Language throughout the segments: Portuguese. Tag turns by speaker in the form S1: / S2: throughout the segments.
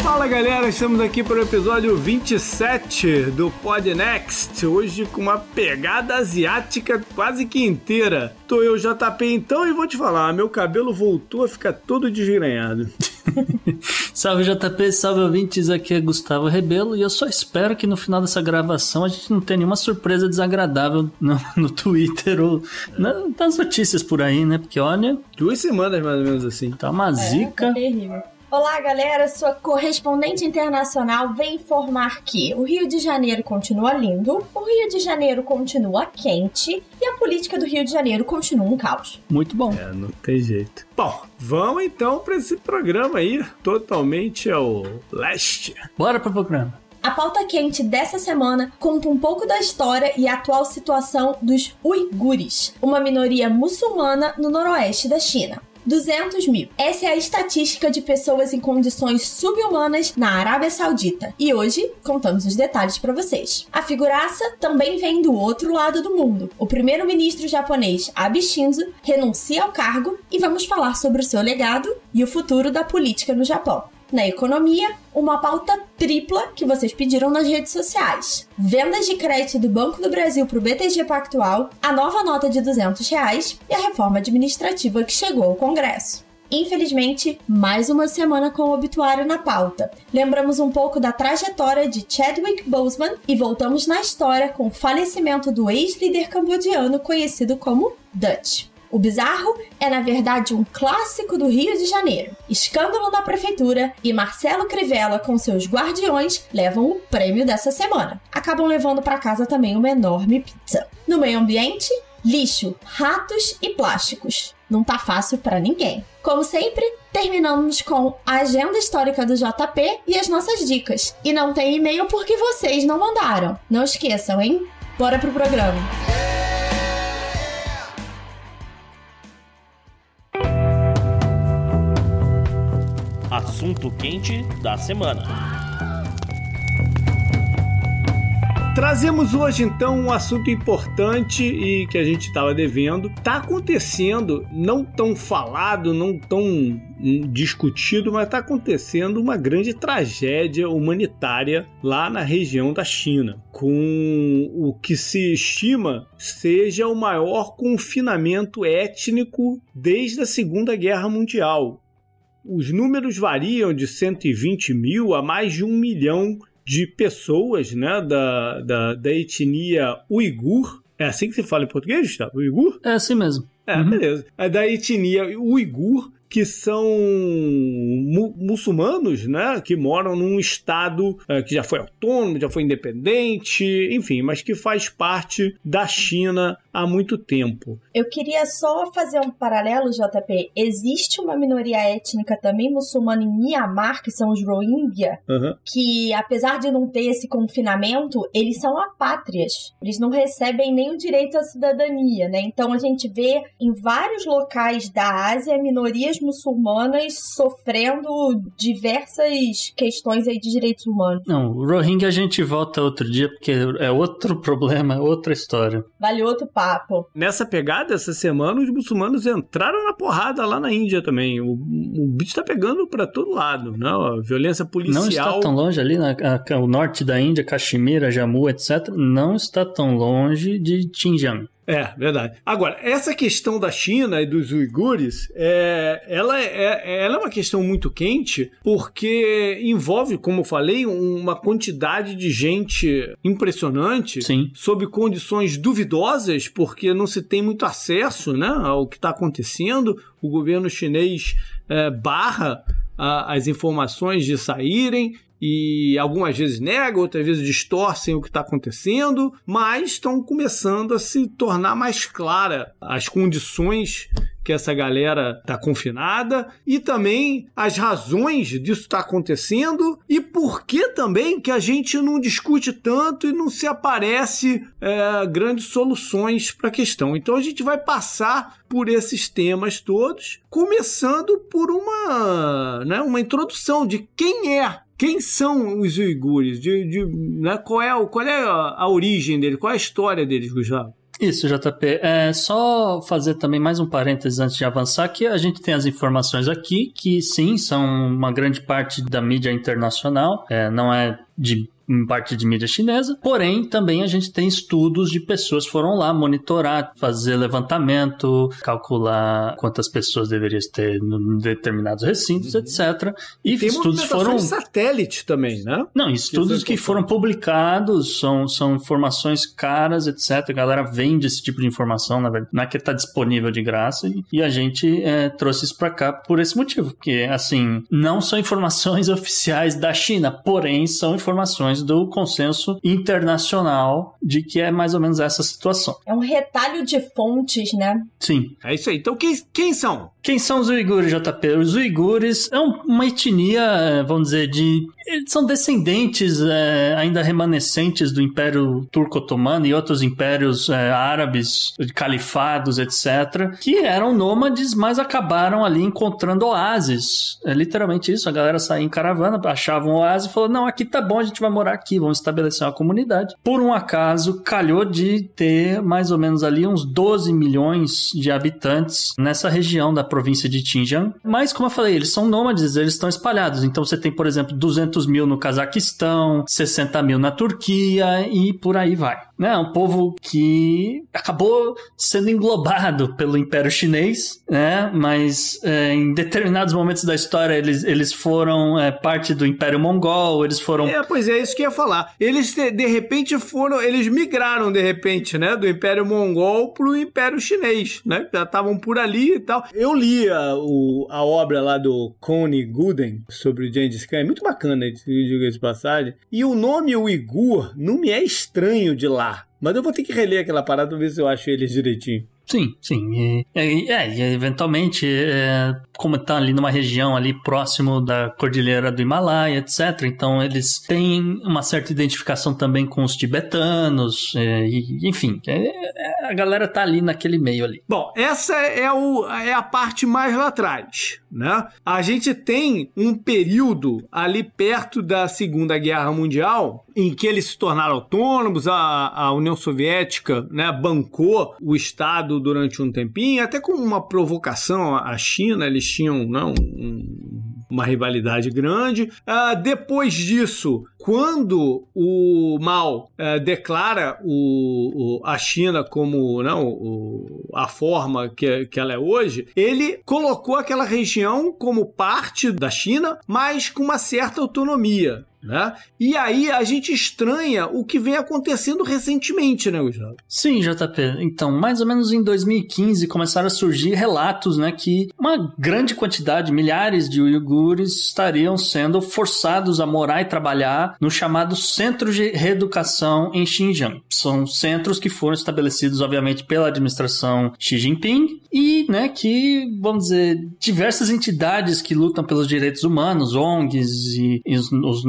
S1: Fala galera, estamos aqui para o episódio 27 do Pod Next. Hoje com uma pegada asiática quase que inteira. Tô eu, JP, então, e vou te falar: meu cabelo voltou a ficar todo desgrenhado.
S2: salve JP, salve ouvintes, aqui é Gustavo Rebelo e eu só espero que no final dessa gravação a gente não tenha nenhuma surpresa desagradável no, no Twitter ou na, nas notícias por aí, né? Porque olha.
S1: Duas semanas mais ou menos assim.
S2: Tá uma é, zica. Tá
S3: terrível. Olá, galera. Sua correspondente internacional vem informar que o Rio de Janeiro continua lindo, o Rio de Janeiro continua quente e a política do Rio de Janeiro continua um caos.
S2: Muito bom.
S1: É, não tem jeito. Bom, vamos então para esse programa aí, totalmente ao leste.
S2: Bora pro programa.
S3: A pauta quente dessa semana conta um pouco da história e atual situação dos uigures, uma minoria muçulmana no noroeste da China. 200 mil. Essa é a estatística de pessoas em condições subhumanas na Arábia Saudita. E hoje contamos os detalhes para vocês. A figuraça também vem do outro lado do mundo. O primeiro-ministro japonês Abe Shinzo renuncia ao cargo e vamos falar sobre o seu legado e o futuro da política no Japão na economia, uma pauta tripla que vocês pediram nas redes sociais. Vendas de crédito do Banco do Brasil para o BTG Pactual, a nova nota de 200 reais e a reforma administrativa que chegou ao Congresso. Infelizmente, mais uma semana com o obituário na pauta. Lembramos um pouco da trajetória de Chadwick Boseman e voltamos na história com o falecimento do ex-líder cambodiano conhecido como Dutch. O bizarro é, na verdade, um clássico do Rio de Janeiro. Escândalo da prefeitura e Marcelo Crivella com seus guardiões levam o prêmio dessa semana. Acabam levando para casa também uma enorme pizza. No meio ambiente, lixo, ratos e plásticos. Não tá fácil para ninguém. Como sempre, terminamos com a agenda histórica do JP e as nossas dicas. E não tem e-mail porque vocês não mandaram. Não esqueçam, hein? Bora pro programa.
S4: Assunto quente da semana.
S1: Trazemos hoje então um assunto importante e que a gente estava devendo. Está acontecendo, não tão falado, não tão hum, discutido, mas está acontecendo uma grande tragédia humanitária lá na região da China, com o que se estima seja o maior confinamento étnico desde a Segunda Guerra Mundial os números variam de 120 mil a mais de um milhão de pessoas né, da, da, da etnia uigur. É assim que se fala em português, Gustavo? Uigur?
S2: É assim mesmo.
S1: É, uhum. beleza. É da etnia uigur que são mu muçulmanos, né, que moram num estado uh, que já foi autônomo, já foi independente, enfim, mas que faz parte da China há muito tempo.
S3: Eu queria só fazer um paralelo, JP. Existe uma minoria étnica também muçulmana em Myanmar, que são os Rohingya, uhum. que apesar de não ter esse confinamento, eles são apátrias. Eles não recebem nem o direito à cidadania, né? Então a gente vê em vários locais da Ásia minorias muçulmanas sofrendo diversas questões aí de direitos humanos.
S2: Não, o Rohingya a gente volta outro dia, porque é outro problema, é outra história.
S3: Vale outro papo.
S1: Nessa pegada, essa semana, os muçulmanos entraram na porrada lá na Índia também. O, o bicho tá pegando para todo lado, né? A violência policial.
S2: Não está tão longe ali, na, a, o norte da Índia, Caxemira, Jammu, etc. Não está tão longe de Xinjiang.
S1: É, verdade. Agora, essa questão da China e dos uigures, é, ela, é, ela é uma questão muito quente, porque envolve, como eu falei, uma quantidade de gente impressionante,
S2: Sim.
S1: sob condições duvidosas, porque não se tem muito acesso né, ao que está acontecendo. O governo chinês é, barra a, as informações de saírem e algumas vezes negam, outras vezes distorcem o que está acontecendo, mas estão começando a se tornar mais clara as condições que essa galera está confinada e também as razões disso estar tá acontecendo e por que também que a gente não discute tanto e não se aparece é, grandes soluções para a questão. Então a gente vai passar por esses temas todos, começando por uma, né, uma introdução de quem é quem são os uigures? De, de, né, qual é, qual é a, origem deles? Qual é a história deles, Gustavo?
S2: Isso, JP. É só fazer também mais um parênteses antes de avançar, que a gente tem as informações aqui, que sim, são uma grande parte da mídia internacional, é, não é de em parte de mídia chinesa, porém também a gente tem estudos de pessoas que foram lá monitorar, fazer levantamento, calcular quantas pessoas deveriam ter em determinados recintos,
S1: Uhum.
S2: etc. E
S1: Tem
S2: estudos foram
S1: satélite também, né?
S2: não, estudos
S1: é
S2: que foram publicados, são, são informações caras, etc. A galera vende esse tipo de informação, na verdade. Não é que está disponível de graça. E, e a gente é, trouxe isso para cá por esse motivo. Porque, assim, não são informações oficiais da China, porém são informações do consenso internacional de que é mais ou menos essa situação.
S3: É um retalho de fontes, né?
S2: Sim.
S1: É isso aí. Então quem, quem são?
S2: Quem são os uigures, JP? Os uigures é um- uma etnia, eh, vamos dizer, de. Eles são descendentes eh, ainda remanescentes do Império Turco-Otomano e outros impérios eh, árabes, califados, etc., que eram nômades, mas acabaram ali encontrando oásis. É literalmente isso: a galera saía em caravana, achava um oásis e falou: não, aqui tá bom, a gente vai morar aqui, vamos estabelecer uma comunidade. Por um acaso, calhou de ter mais ou menos ali uns 12 milhões de habitantes nessa região da província de Xinjiang. Mas, como eu falei, eles são nômades, eles estão espalhados. Então, você tem, por exemplo, 200 mil no Cazaquistão, 60 mil na Turquia e por aí vai. Né? Um povo que acabou sendo englobado pelo Império Chinês, né? mas é, em determinados momentos da história eles, eles foram é, parte do Império Mongol, eles foram
S1: É, pois é, isso que eu ia falar. Eles, de, repente, foram. Eles migraram, de repente, né? Do Império Mongol pro Império Chinês, né? Já estavam por ali e tal. Eu li a, o- a obra lá do Connie Gooden sobre o Gengis Khan. É muito bacana, diga esse passagem. E o nome Uigur não me é estranho de lá. Mas eu vou ter que reler aquela parada pra ver se eu acho eles direitinho.
S2: Sim, sim. E, e- é, e eventualmente, é, como está ali numa região ali próximo da Cordilheira do Himalaia, etc. Então eles têm uma certa identificação também com os tibetanos, é, e, enfim, é- é- a galera tá ali naquele meio ali.
S1: Bom, essa é, o, é a parte mais lá atrás, né? A gente tem um período ali perto da Segunda Guerra Mundial em que eles se tornaram autônomos, a, a União Soviética né, bancou o Estado durante um tempinho, até com uma provocação à China, eles tinham né, um- um- uma rivalidade grande. Ah, depois disso, quando o Mao eh, declara o, o- a China como não, o- a forma que, que ela é hoje, ele colocou aquela região como parte da China, mas com uma certa autonomia. Né? E aí a gente estranha o que vem acontecendo recentemente, né, Gustavo?
S2: Sim, JP. Então, mais ou menos em 2015 começaram a surgir relatos, né, que uma grande quantidade, milhares de uigures estariam sendo forçados a morar e trabalhar no chamado Centro de Reeducação em Xinjiang. São centros que foram estabelecidos, obviamente, pela administração Xi Jinping e, né, que, vamos dizer, diversas entidades que lutam pelos direitos humanos, ONGs e, e os, os-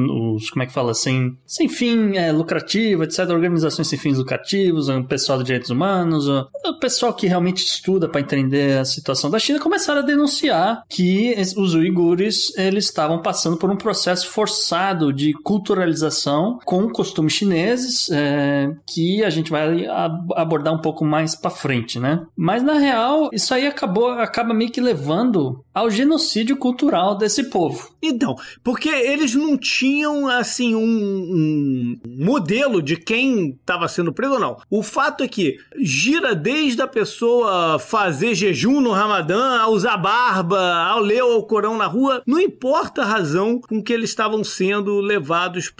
S2: como é que fala, sem, sem fim é, lucrativo, etc., organizações sem fins lucrativos, o pessoal de direitos humanos, o, pessoal que realmente estuda para entender a situação da China, começaram a denunciar que os uigures eles estavam passando por um processo forçado de culturalização com costumes chineses, é, que a gente vai ab- abordar um pouco mais para frente, né? Mas na real, isso aí acabou acaba meio que levando ao genocídio cultural desse povo.
S1: Então, porque eles não tinham, assim, um, um modelo de quem estava sendo preso ou não. O fato é que gira desde a pessoa fazer jejum no Ramadã, a usar barba, ao ler o Corão na rua, não importa a razão com que eles estavam sendo levados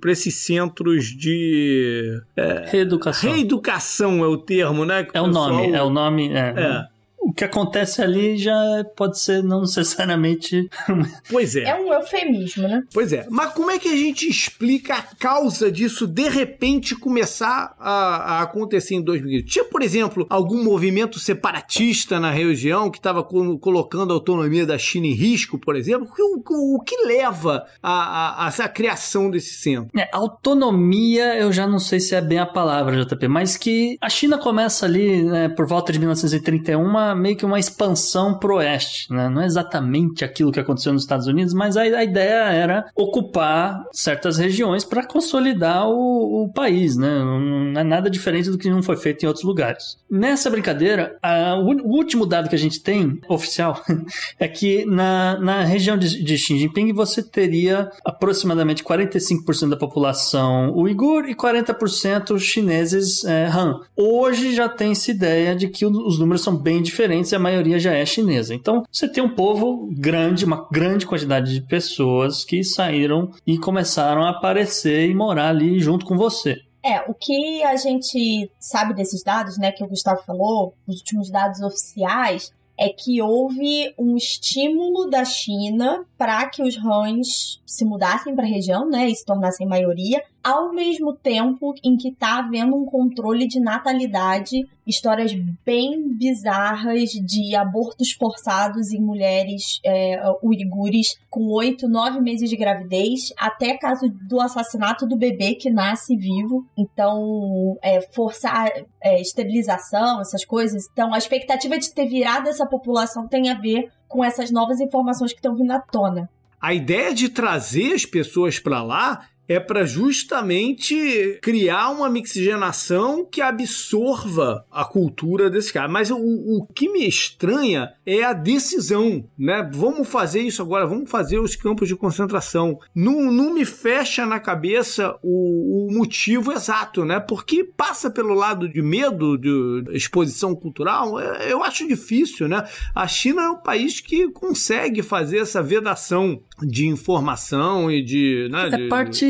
S1: para esses centros de
S2: Reeducação.
S1: reeducação, é o termo, né?
S2: É o nome, é o nome. É.
S1: É.
S2: O que acontece ali já pode ser não necessariamente.
S1: Pois
S3: É um eufemismo, né?
S1: Pois é, mas como é que a gente explica a causa disso de repente começar a, a acontecer em 2015? Tinha, por exemplo, algum movimento separatista na região que estava colocando a autonomia da China em risco, por exemplo? O, o- o que leva a, a- a essa criação desse centro?
S2: É, autonomia, eu já não sei se é bem a palavra, JP, mas que a China começa ali, né, por volta de 1931, meio que uma expansão pro oeste, né? Não é exatamente aquilo que aconteceu nos Estados Unidos, mas a, a ideia era ocupar certas regiões para consolidar o, o, país, né? Não é nada diferente do que não foi feito em outros lugares. Nessa brincadeira, a, o, último dado que a gente tem, oficial, é que na, na região de, de Xi Jinping você teria aproximadamente 45% da população uigur e 40% chineses é, Han. Hoje já tem-se ideia de que os números são bem diferentes e a maioria já é chinesa. Então você tem um povo grande, uma grande quantidade de pessoas que saíram e começaram a aparecer e morar ali junto com você.
S3: É, o que a gente sabe desses dados, né, que o Gustavo falou, os últimos dados oficiais, é que houve um estímulo da China para que os Hans se mudassem para a região, né, e se tornassem maioria, ao mesmo tempo em que está havendo um controle de natalidade, histórias bem bizarras de abortos forçados em mulheres é, uigures com oito, nove meses de gravidez, até caso do assassinato do bebê que nasce vivo. Então, é, forçar é, esterilização, essas coisas. Então, a expectativa de ter virado essa população tem a ver com essas novas informações que estão vindo à tona.
S1: A ideia de trazer as pessoas para lá é para justamente criar uma mixigenação que absorva a cultura desse cara. Mas o, o que me estranha é a decisão, né? Vamos fazer isso agora, vamos fazer os campos de concentração. Não, não me fecha na cabeça o, o motivo exato, né? Porque passa pelo lado de medo de exposição cultural, é, eu acho difícil, né? A China é um país que consegue fazer essa vedação de informação e de. Né,
S2: é, parte,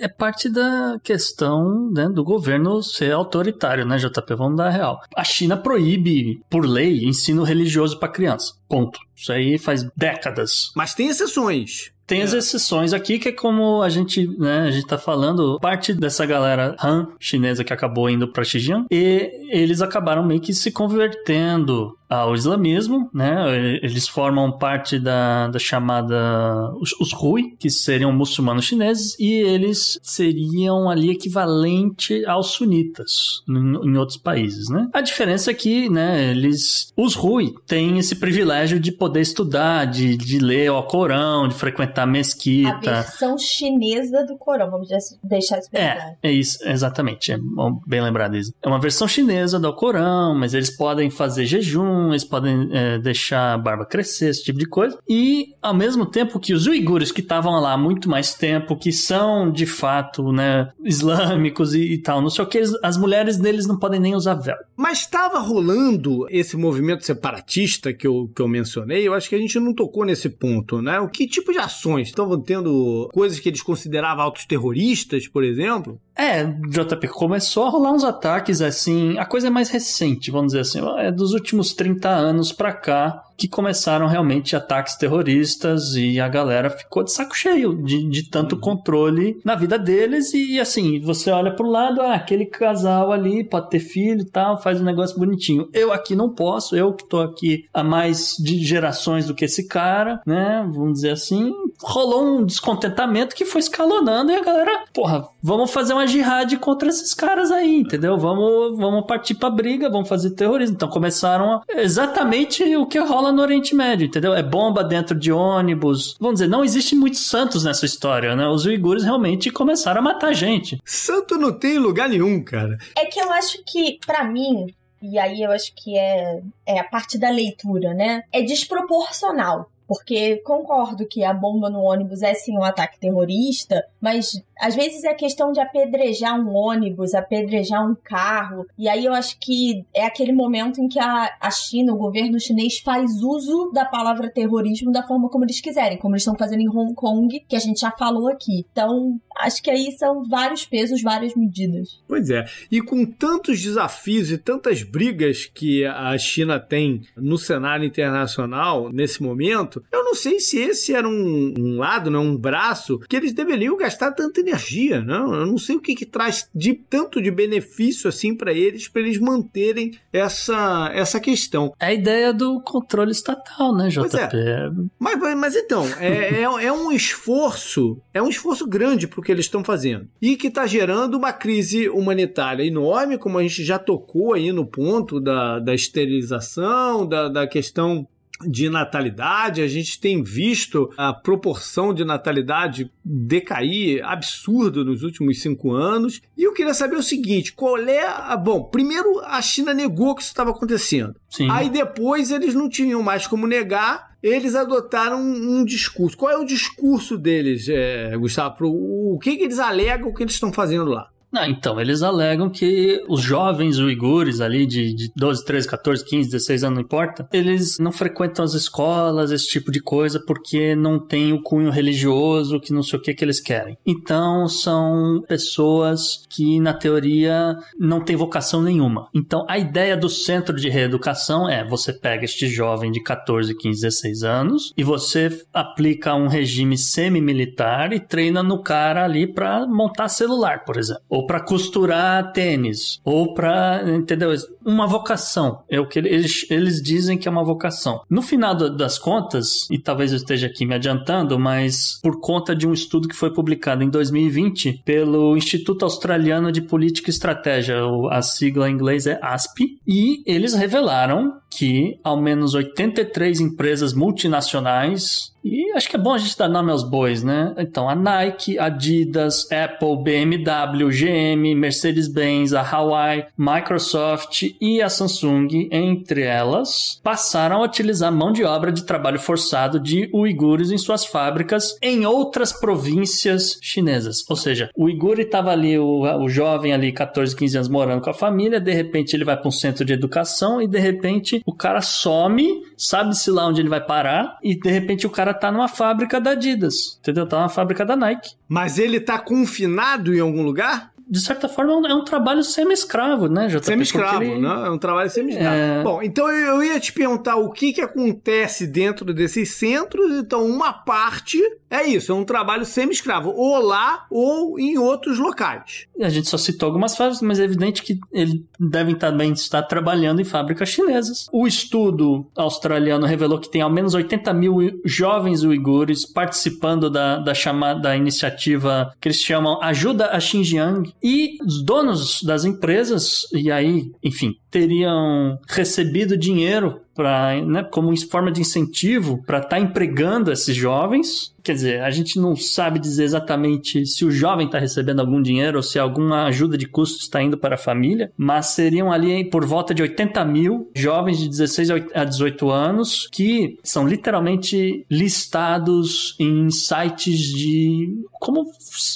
S2: é parte da questão né, do governo ser autoritário, né, JP? Vamos dar real. A China proíbe, por lei, ensino religioso para criança. Ponto. Isso aí faz décadas.
S1: Mas tem exceções.
S2: Tem as é. exceções aqui, que é como a gente, né, a gente tá falando, parte dessa galera Han chinesa que acabou indo para Xinjiang, e eles acabaram meio que se convertendo ao islamismo, né? Eles formam parte da, da chamada os, os Hui, que seriam muçulmanos chineses, e eles seriam ali equivalente aos sunitas em, em outros países, né? A diferença é que, né, eles os Hui têm esse privilégio de poder estudar, de, de ler o Corão, de frequentar a mesquita.
S3: A versão chinesa do Corão, vamos deixar isso bem
S2: é, É isso, exatamente. É bem lembrado isso. É uma versão chinesa do Corão, mas eles podem fazer jejum eles podem é, deixar a barba crescer, esse tipo de coisa. E, ao mesmo tempo que os uigures que estavam lá há muito mais tempo, que são, de fato, né, islâmicos e, e tal, não sei o que, as mulheres deles não podem nem usar véu.
S1: Mas estava rolando esse movimento separatista que eu, que eu mencionei, eu acho que a gente não tocou nesse ponto, né? O que tipo de ações? Estavam tendo coisas que eles consideravam autos terroristas, por exemplo?
S2: É, JP, começou a rolar uns ataques assim. A coisa é mais recente, vamos dizer assim, é dos últimos 30 anos pra cá que começaram realmente ataques terroristas e a galera ficou de saco cheio de, de tanto uhum. controle na vida deles. E assim, você olha pro lado, ah, aquele casal ali pode ter filho e tal, faz um negócio bonitinho. Eu aqui não posso, eu que tô aqui há mais de gerações do que esse cara, né? Vamos dizer assim. Rolou um descontentamento que foi escalonando e a galera, porra, vamos fazer uma jihad contra esses caras aí, entendeu? Vamos, vamos partir pra briga, vamos fazer terrorismo. Então começaram a... exatamente o que rola no Oriente Médio, entendeu? É bomba dentro de ônibus. Vamos dizer, não existe muitos santos nessa história, né? Os uigures realmente começaram a matar gente.
S1: Santo não tem lugar nenhum, cara.
S3: É que eu acho que, para mim, e aí eu acho que é, é a parte da leitura, né? É desproporcional. Porque concordo que a bomba no ônibus é sim um ataque terrorista, mas às vezes é questão de apedrejar um ônibus, apedrejar um carro. E aí eu acho que é aquele momento em que a, a China, o governo chinês, faz uso da palavra terrorismo da forma como eles quiserem, como eles estão fazendo em Hong Kong, que a gente já falou aqui. Então, acho que aí são vários pesos, várias medidas.
S1: Pois é. E com tantos desafios e tantas brigas que a China tem no cenário internacional nesse momento, eu não sei se esse era um, um lado, né, um braço, que eles deveriam gastar tanta energia. Não? Eu não sei o que, que traz de tanto de benefício assim para eles, para eles manterem essa, essa questão.
S2: É a ideia do controle estatal, né, JP?
S1: É. Mas, mas então, é, é, é, um esforço, é um esforço grande para o que eles estão fazendo. E que está gerando uma crise humanitária enorme, como a gente já tocou aí no ponto da, da esterilização, da, da questão de natalidade, a gente tem visto a proporção de natalidade decair absurdo nos últimos cinco anos. E eu queria saber o seguinte: qual é a. Bom, primeiro a China negou que isso estava acontecendo. Sim. Aí depois eles não tinham mais como negar. Eles adotaram um, discurso. Qual é o discurso deles, é, Gustavo? O, o que, que eles alegam que eles estão fazendo lá?
S2: Ah, então, eles alegam que os jovens uigures ali de, de 12, 13, 14, 15, 16 anos, não importa, eles não frequentam as escolas, esse tipo de coisa, porque não tem o cunho religioso, que não sei o que que eles querem. Então, são pessoas que, na teoria, não têm vocação nenhuma. Então, a ideia do centro de reeducação é, você pega este jovem de 14, 15, 16 anos e você aplica um regime semi-militar e treina no cara ali para montar celular, por exemplo ou para costurar tênis, ou para, entendeu? Uma vocação. É o que eles, eles dizem que é uma vocação. No final das contas, e talvez eu esteja aqui me adiantando, mas por conta de um estudo que foi publicado em 2020 pelo Instituto Australiano de Política e Estratégia, a sigla em inglês é ASP, e eles revelaram que ao menos 83 empresas multinacionais e acho que é bom a gente dar nome aos bois, né? Então, a Nike, Adidas, Apple, BMW, GM, Mercedes-Benz, a Hawaii, Microsoft e a Samsung, entre elas, passaram a utilizar mão de obra de trabalho forçado de uigures em suas fábricas em outras províncias chinesas. Ou seja, o uigur estava ali, o, o jovem ali, 14, 15 anos, morando com a família, de repente ele vai para um centro de educação e de repente o cara some, sabe-se lá onde ele vai parar e de repente o cara tá numa fábrica da Adidas, entendeu? Tá numa fábrica da Nike.
S1: Mas ele tá confinado em algum lugar?
S2: De certa forma, é um trabalho semi-escravo, né, JP?
S1: Semi-escravo, ele... né? É um trabalho semi-escravo. É... Bom, então eu ia te perguntar o que, que acontece dentro desses centros. Então, uma parte é isso, é um trabalho semi-escravo, ou lá ou em outros locais.
S2: A gente só citou algumas fábricas, mas é evidente que eles devem também estar trabalhando em fábricas chinesas. O estudo australiano revelou que tem ao menos 80 mil jovens uigures participando da, da chamada da iniciativa que eles chamam Ajuda a Xinjiang, e os donos das empresas, e aí, enfim, teriam recebido dinheiro para, né, como forma de incentivo para estar tá empregando esses jovens. Quer dizer, a gente não sabe dizer exatamente se o jovem está recebendo algum dinheiro ou se alguma ajuda de custo está indo para a família, mas seriam ali por volta de 80 mil jovens de 16 a 18 anos que são literalmente listados em sites de. como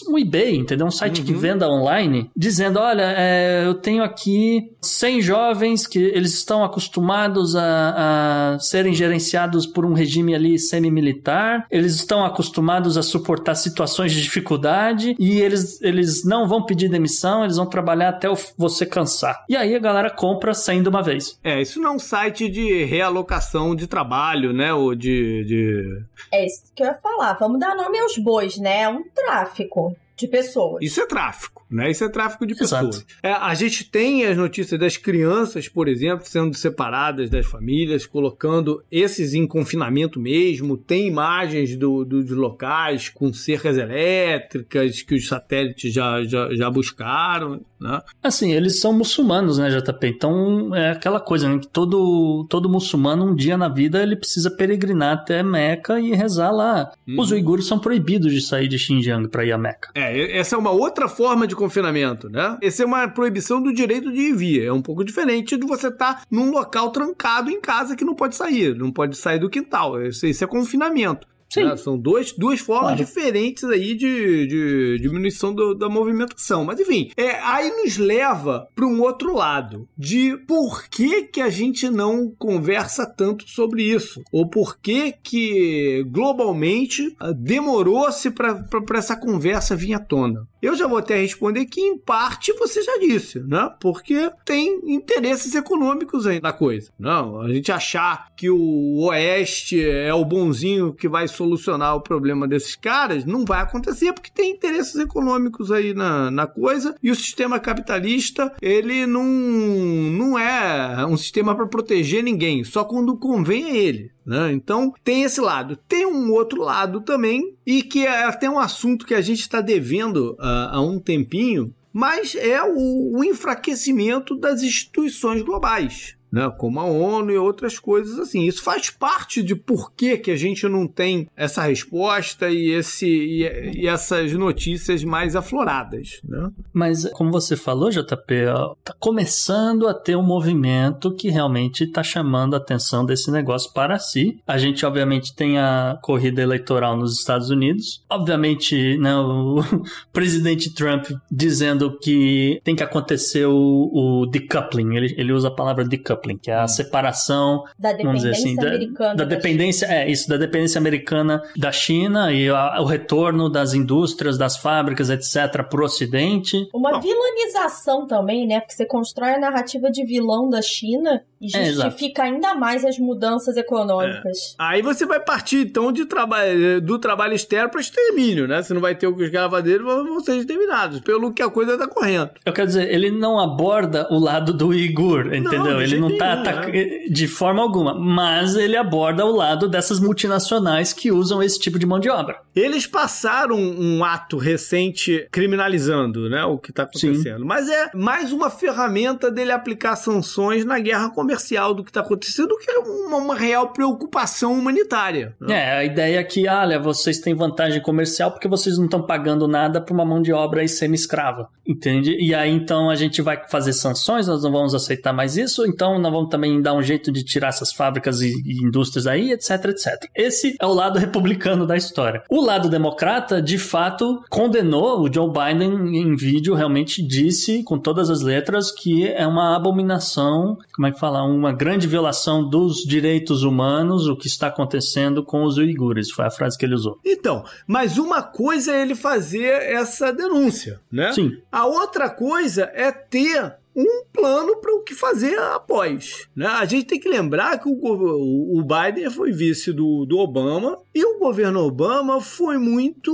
S2: o eBay, entendeu? Um site uhum. que venda online, dizendo: olha, é, eu tenho aqui 100 jovens que eles estão acostumados a a, serem gerenciados por um regime ali semi-militar, eles estão acostumados a suportar situações de dificuldade e eles, eles não vão pedir demissão, eles vão trabalhar até você cansar. E aí a galera compra saindo uma vez.
S1: É, isso não é um site de realocação de trabalho, né? Ou de. de...
S3: É isso que eu ia falar. Vamos dar nome aos bois, né? É um tráfico de pessoas.
S1: Isso é tráfico, né? Isso é tráfico de pessoas. É, a gente tem as notícias das crianças, por exemplo, sendo separadas das famílias, colocando esses em confinamento mesmo. Tem imagens do, do, dos locais com cercas elétricas que os satélites já, já, já buscaram, né?
S2: Assim, eles são muçulmanos, né, JP? Então é aquela coisa, né? Que todo, todo muçulmano, um dia na vida, ele precisa peregrinar até Meca e rezar lá. Hum. Os uigures são proibidos de sair de Xinjiang para ir a Meca.
S1: É, essa é uma outra forma de confinamento, né? Essa é uma proibição do direito de ir vir. É um pouco diferente de você estar tá num local trancado em casa que não pode sair, não pode sair do quintal. Isso é confinamento. Né? São dois, duas formas
S2: Claro.
S1: diferentes aí de, de diminuição do- da movimentação. Mas enfim, é, aí nos leva para um outro lado de por que, que a gente não conversa tanto sobre isso? Ou por que que globalmente ah, demorou-se para essa conversa vir à tona? Eu já vou até responder que, em parte, você já disse, né? Porque tem interesses econômicos aí na coisa. Não, a gente achar que o Oeste é o bonzinho que vai solucionar o problema desses caras, não vai acontecer, porque tem interesses econômicos aí na, na coisa, e o sistema capitalista, ele não, não é um sistema para proteger ninguém, só quando convém a ele. Né? Então tem esse lado. Tem um outro lado também, e que é até um assunto que a gente está devendo ah, há um tempinho, mas é o, o enfraquecimento das instituições globais. Né, como a ONU e outras coisas assim. Isso faz parte de por que, que a gente não tem essa resposta e, esse, e, e essas notícias mais afloradas. Né?
S2: Mas, como você falou, JP, ó, tá começando a ter um movimento que realmente está chamando a atenção desse negócio para si. A gente, obviamente, tem a corrida eleitoral nos Estados Unidos. Obviamente, né, o presidente Trump dizendo que tem que acontecer o, o decoupling. Ele, ele usa a palavra decoupling, que é a separação
S3: Da dependência
S2: assim, da,
S3: americana.
S2: da
S3: da
S2: dependência, é isso, da dependência americana da China e a- o retorno das indústrias, das fábricas, etc, para o Ocidente.
S3: Uma
S1: Bom.
S3: vilanização também, né? Porque você constrói a narrativa de vilão da China e
S2: É,
S3: justifica ainda mais as mudanças econômicas.
S1: Aí você vai partir então de trabalho do trabalho externo para extermínio, né? Você não vai ter os gravadeiros vão ser exterminados, pelo que a coisa tá correndo.
S2: Eu quero dizer, ele não aborda o lado do Uigur, entendeu?
S1: de
S2: ele não
S1: jeito
S2: tá
S1: nenhum,
S2: ataca- de forma alguma, mas ele aborda o lado dessas multinacionais que usam esse tipo de mão de obra.
S1: Eles passaram um ato recente criminalizando, né, o que está acontecendo. Mas é mais uma ferramenta dele aplicar sanções na guerra comercial do que está acontecendo do que uma, uma real preocupação humanitária. né?
S2: É, a ideia é que, olha, vocês têm vantagem comercial porque vocês não estão pagando nada para uma mão de obra semi-escrava, entende? E aí então a gente vai fazer sanções, nós não vamos aceitar mais isso, então nós vamos também dar um jeito de tirar essas fábricas e, e indústrias aí, etc, etc. Esse é o lado republicano da história. O lado democrata, de fato, condenou o Joe Biden em vídeo, realmente disse com todas as letras que é uma abominação, como é que fala, uma grande violação dos direitos humanos, o que está acontecendo com os uigures, foi a frase que ele usou.
S1: Então, mas uma coisa é ele fazer essa denúncia, né?
S2: Sim.
S1: A outra coisa é ter um plano para o que fazer após. Né? A gente tem que lembrar que o, o Biden foi vice do, do Obama e o governo Obama foi muito.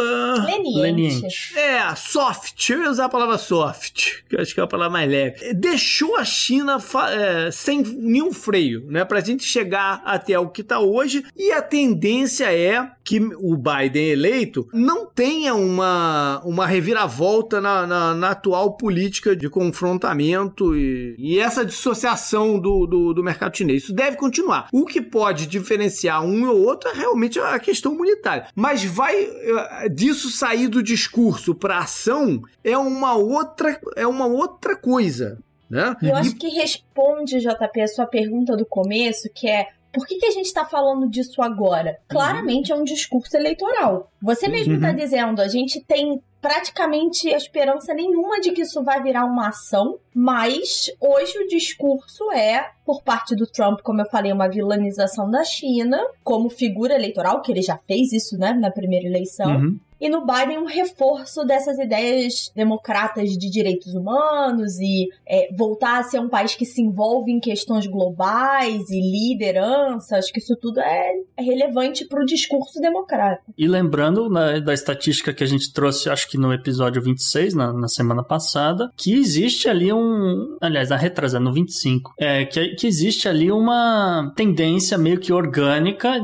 S1: ah,
S3: Leniente.
S2: Leniente.
S1: é, soft. Eu ia usar a palavra soft, que eu acho que é a palavra mais leve. Deixou a China é, sem nenhum freio, né? Pra gente chegar até o que tá hoje. E a tendência é que o Biden eleito não tenha uma, uma reviravolta na, na- na atual política de confrontamento e, e essa dissociação do, do, do mercado chinês. Isso deve continuar. O que pode diferenciar um e o outro é realmente a questão humanitária. Mas vai eh, disso sair do discurso para ação é uma outra é uma outra coisa, né?
S3: Eu acho que responde, JP, a sua pergunta do começo, que é por que, que a gente está falando disso agora? Claramente é um discurso eleitoral. Você mesmo está
S2: Uhum.
S3: dizendo, a gente tem praticamente esperança nenhuma de que isso vai virar uma ação, mas hoje o discurso é, por parte do Trump, como eu falei, uma vilanização da China como figura eleitoral, que ele já fez isso, né, na primeira eleição.
S2: Uhum.
S3: E no Biden, um reforço dessas ideias democratas de direitos humanos e é, voltar a ser um país que se envolve em questões globais e liderança. Acho que isso tudo é, é relevante para o discurso democrata.
S2: E lembrando né, da estatística que a gente trouxe, acho que no episódio 26, na, na semana passada, que existe ali um. Aliás, na retrasada, no 25, é, que, que existe ali uma tendência meio que orgânica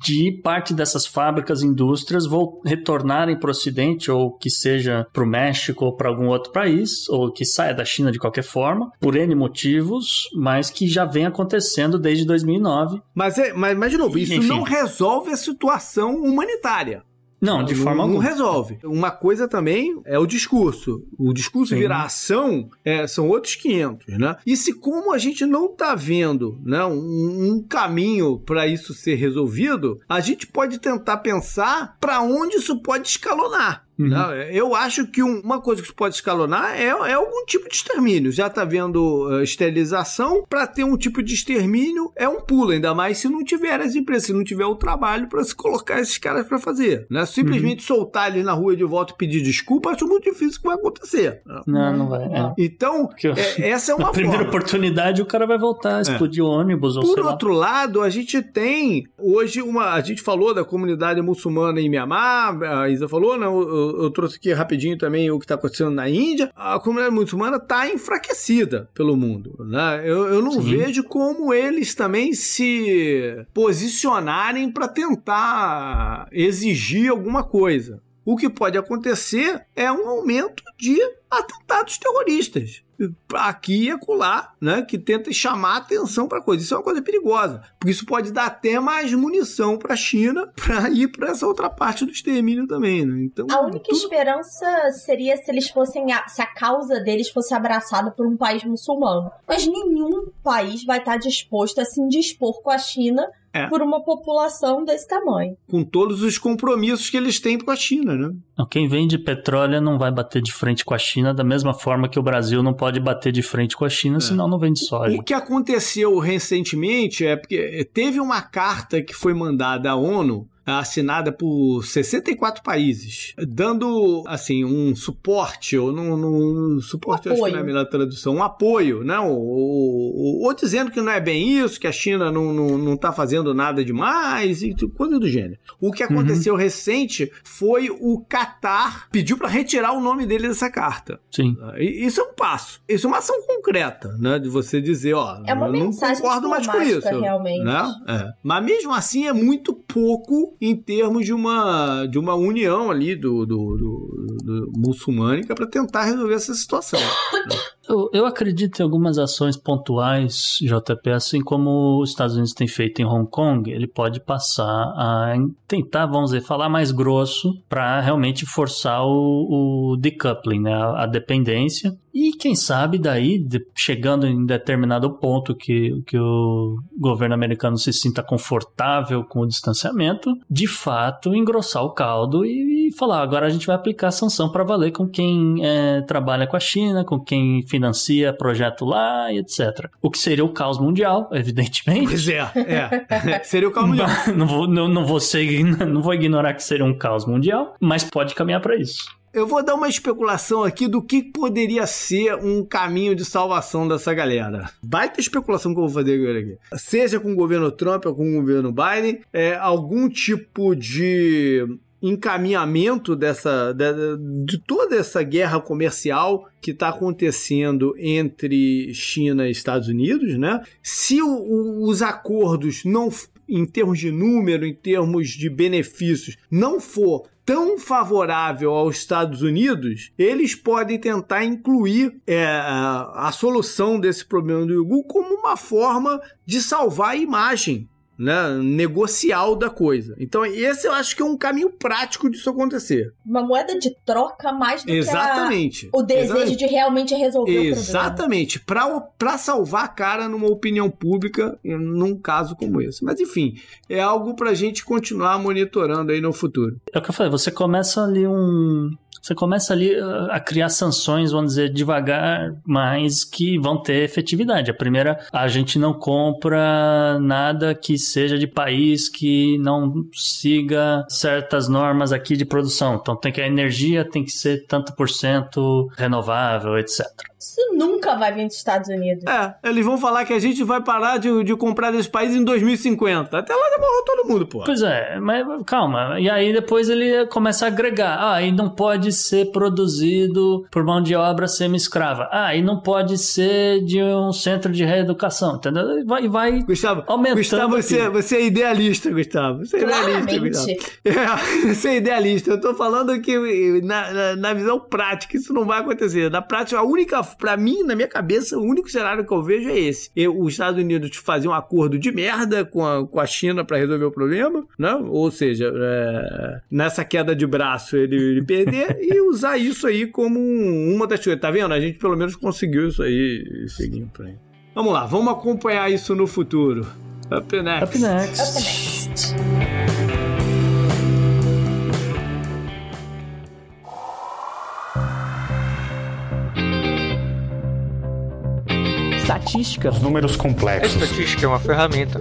S2: de parte dessas fábricas, indústrias, vou retornarem para o Ocidente, ou que seja para o México ou para algum outro país, ou que saia da China de qualquer forma, por N motivos, mas que já vem acontecendo desde 2009.
S1: Mas, é, mas, mas de novo, isso
S2: Enfim.
S1: não resolve a situação humanitária.
S2: Não, de forma
S1: não, não
S2: alguma.
S1: resolve. Uma coisa também é o discurso. O discurso
S2: Sim.
S1: virar ação é, são outros 500, né? E se como a gente não tá vendo né, um, um caminho para isso ser resolvido, a gente pode tentar pensar para onde isso pode escalonar.
S2: Uhum.
S1: né? Eu acho que um- uma coisa que pode escalonar é, é algum tipo de extermínio. Já tá vendo eh, esterilização, para ter um tipo de extermínio é um pulo, ainda mais se não tiver as empresas, se não tiver o trabalho para se colocar esses caras para fazer. Né? Simplesmente soltar ele na rua de volta e pedir desculpa, acho muito difícil que vai acontecer.
S2: Não, não vai. É.
S1: Então,
S2: eu-
S1: é, essa é
S2: Na
S1: uma
S2: primeira
S1: forma.
S2: oportunidade, o cara vai voltar a explodir o ônibus ou
S1: Por
S2: sei lá.
S1: outro lado, a gente tem hoje uma. A gente falou da comunidade muçulmana em Mianmar, a Isa falou, né? Eu, eu- eu trouxe aqui rapidinho também o que está acontecendo na Índia. A comunidade muçulmana está enfraquecida pelo mundo. Né? Eu, eu não
S2: Sim.
S1: vejo como eles também se posicionarem para tentar exigir alguma coisa. O que pode acontecer é um aumento de atentados terroristas. Aqui e acolá, né? Que tenta chamar a atenção para coisa. Isso é uma coisa perigosa. Porque isso pode dar até mais munição para a China para ir para essa outra parte do extermínio também, né? Então,
S3: A única
S1: tudo-
S3: esperança seria se eles fossem. a- se a causa deles fosse abraçada por um país muçulmano. Mas nenhum país vai estar disposto a se indispor com a China
S1: É.
S3: por uma população desse tamanho.
S1: com todos os compromissos que eles têm com a China, né?
S2: Quem vende petróleo não vai bater de frente com a China da mesma forma que o Brasil não pode bater de frente com a China, senão não vende soja.
S1: O que aconteceu recentemente é porque teve uma carta que foi mandada à ONU assinada por 64 países, dando assim um suporte ou não, não- suporte acho que não é a melhor tradução, um apoio, não, ou, ou- ou dizendo que não é bem isso, que a China não, não, não tá fazendo nada demais e coisa do gênero. O que aconteceu recente foi o Qatar pediu para retirar o nome dele dessa carta.
S2: Sim.
S1: E- Isso é um passo. Isso é uma ação concreta, né? De você dizer, ó,
S3: É uma
S1: eu não
S3: mensagem
S1: concordo mais com isso.
S3: realmente.
S1: Né? É. Mas mesmo assim é muito pouco em termos de uma, de uma união ali do, do, do, do muçulmânica para tentar resolver essa situação.
S2: Eu, eu acredito em algumas ações pontuais, JP, assim como os Estados Unidos têm feito em Hong Kong, ele pode passar a tentar, vamos dizer, falar mais grosso para realmente forçar o, o decoupling, né, a, a dependência. E quem sabe daí, de- chegando em determinado ponto que, que o governo americano se sinta confortável com o distanciamento, de fato engrossar o caldo e, falar: agora a gente vai aplicar sanção para valer com quem eh, trabalha com a China, com quem financia projeto lá e etc. O que seria o caos mundial, evidentemente.
S1: Pois é, é. Seria o caso mundial.
S2: não, vou, não, não, vou ser, não vou ignorar que seria um caos mundial, mas pode caminhar para isso.
S1: Eu vou dar uma especulação aqui do que poderia ser um caminho de salvação dessa galera. Baita especulação que eu vou fazer agora aqui. Seja com o governo Trump ou com o governo Biden, é, algum tipo de encaminhamento dessa de, de toda essa guerra comercial que está acontecendo entre China e Estados Unidos, né? Se o- o- os acordos não em termos de número, em termos de benefícios, não for tão favorável aos Estados Unidos, eles podem tentar incluir é, a, solução desse problema do Uigur como uma forma de salvar a imagem né, negocial da coisa. Então, esse eu acho que é um caminho prático disso acontecer.
S3: Uma moeda de troca mais do
S1: Exatamente.
S3: que a- o desejo
S1: Exatamente.
S3: de realmente resolver o problema.
S1: Exatamente, para salvar a cara numa opinião pública num caso como esse. Mas enfim, é algo para a gente continuar monitorando aí no futuro.
S2: É o que eu falei, você começa ali um. Você começa ali uh, a criar sanções, vamos dizer, devagar, mas que vão ter efetividade. A primeira, a gente não compra nada que seja de país que não siga certas normas aqui de produção. Então tem que a energia tem que ser tanto por cento renovável, etc.
S3: Isso nunca vai vir dos Estados Unidos.
S1: É, eles vão falar que a gente vai parar de, de comprar desse país em 2050. Até lá já morreu todo mundo, pô.
S2: Pois é, mas calma. E aí depois ele começa a agregar. Ah, e não pode ser produzido por mão de obra semi-escrava. Ah, e não pode ser de um centro de reeducação, entendeu? E vai, vai
S1: Gustavo,
S2: aumentando
S1: Gustavo,
S2: a
S1: você Você, você é idealista, Gustavo. Você é idealista, Gustavo. É, você é idealista. Eu tô falando que na, na, na, visão prática isso não vai acontecer. Na prática, a única, pra mim, na minha cabeça, o único cenário que eu vejo é esse. Eu, os Estados Unidos fazer um acordo de merda com a, com a China para resolver o problema, né? Ou seja, é, nessa queda de braço ele, ele perder e usar isso aí como uma das coisas. Tá vendo? A gente pelo menos conseguiu isso aí seguindo por aí. Vamos lá, vamos acompanhar isso no futuro. Up next.
S2: Up next. Up next.
S5: Estatística.
S6: Os números complexos.
S7: A estatística é uma ferramenta.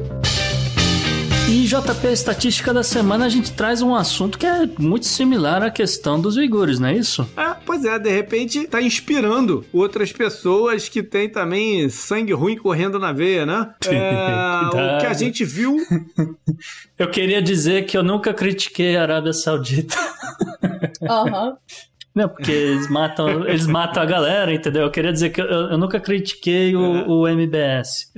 S2: E JP Estatística da Semana a gente traz um assunto que é muito similar à questão dos uigures, não é isso?
S1: É, pois é, de repente tá inspirando outras pessoas que têm também sangue ruim correndo na veia, né? É, o que a gente viu.
S2: eu queria dizer que eu nunca critiquei a Arábia Saudita.
S3: Aham. Uhum.
S2: Não, porque eles matam, eles matam a galera, entendeu? Eu queria dizer que eu, eu nunca critiquei o, é. o MBS.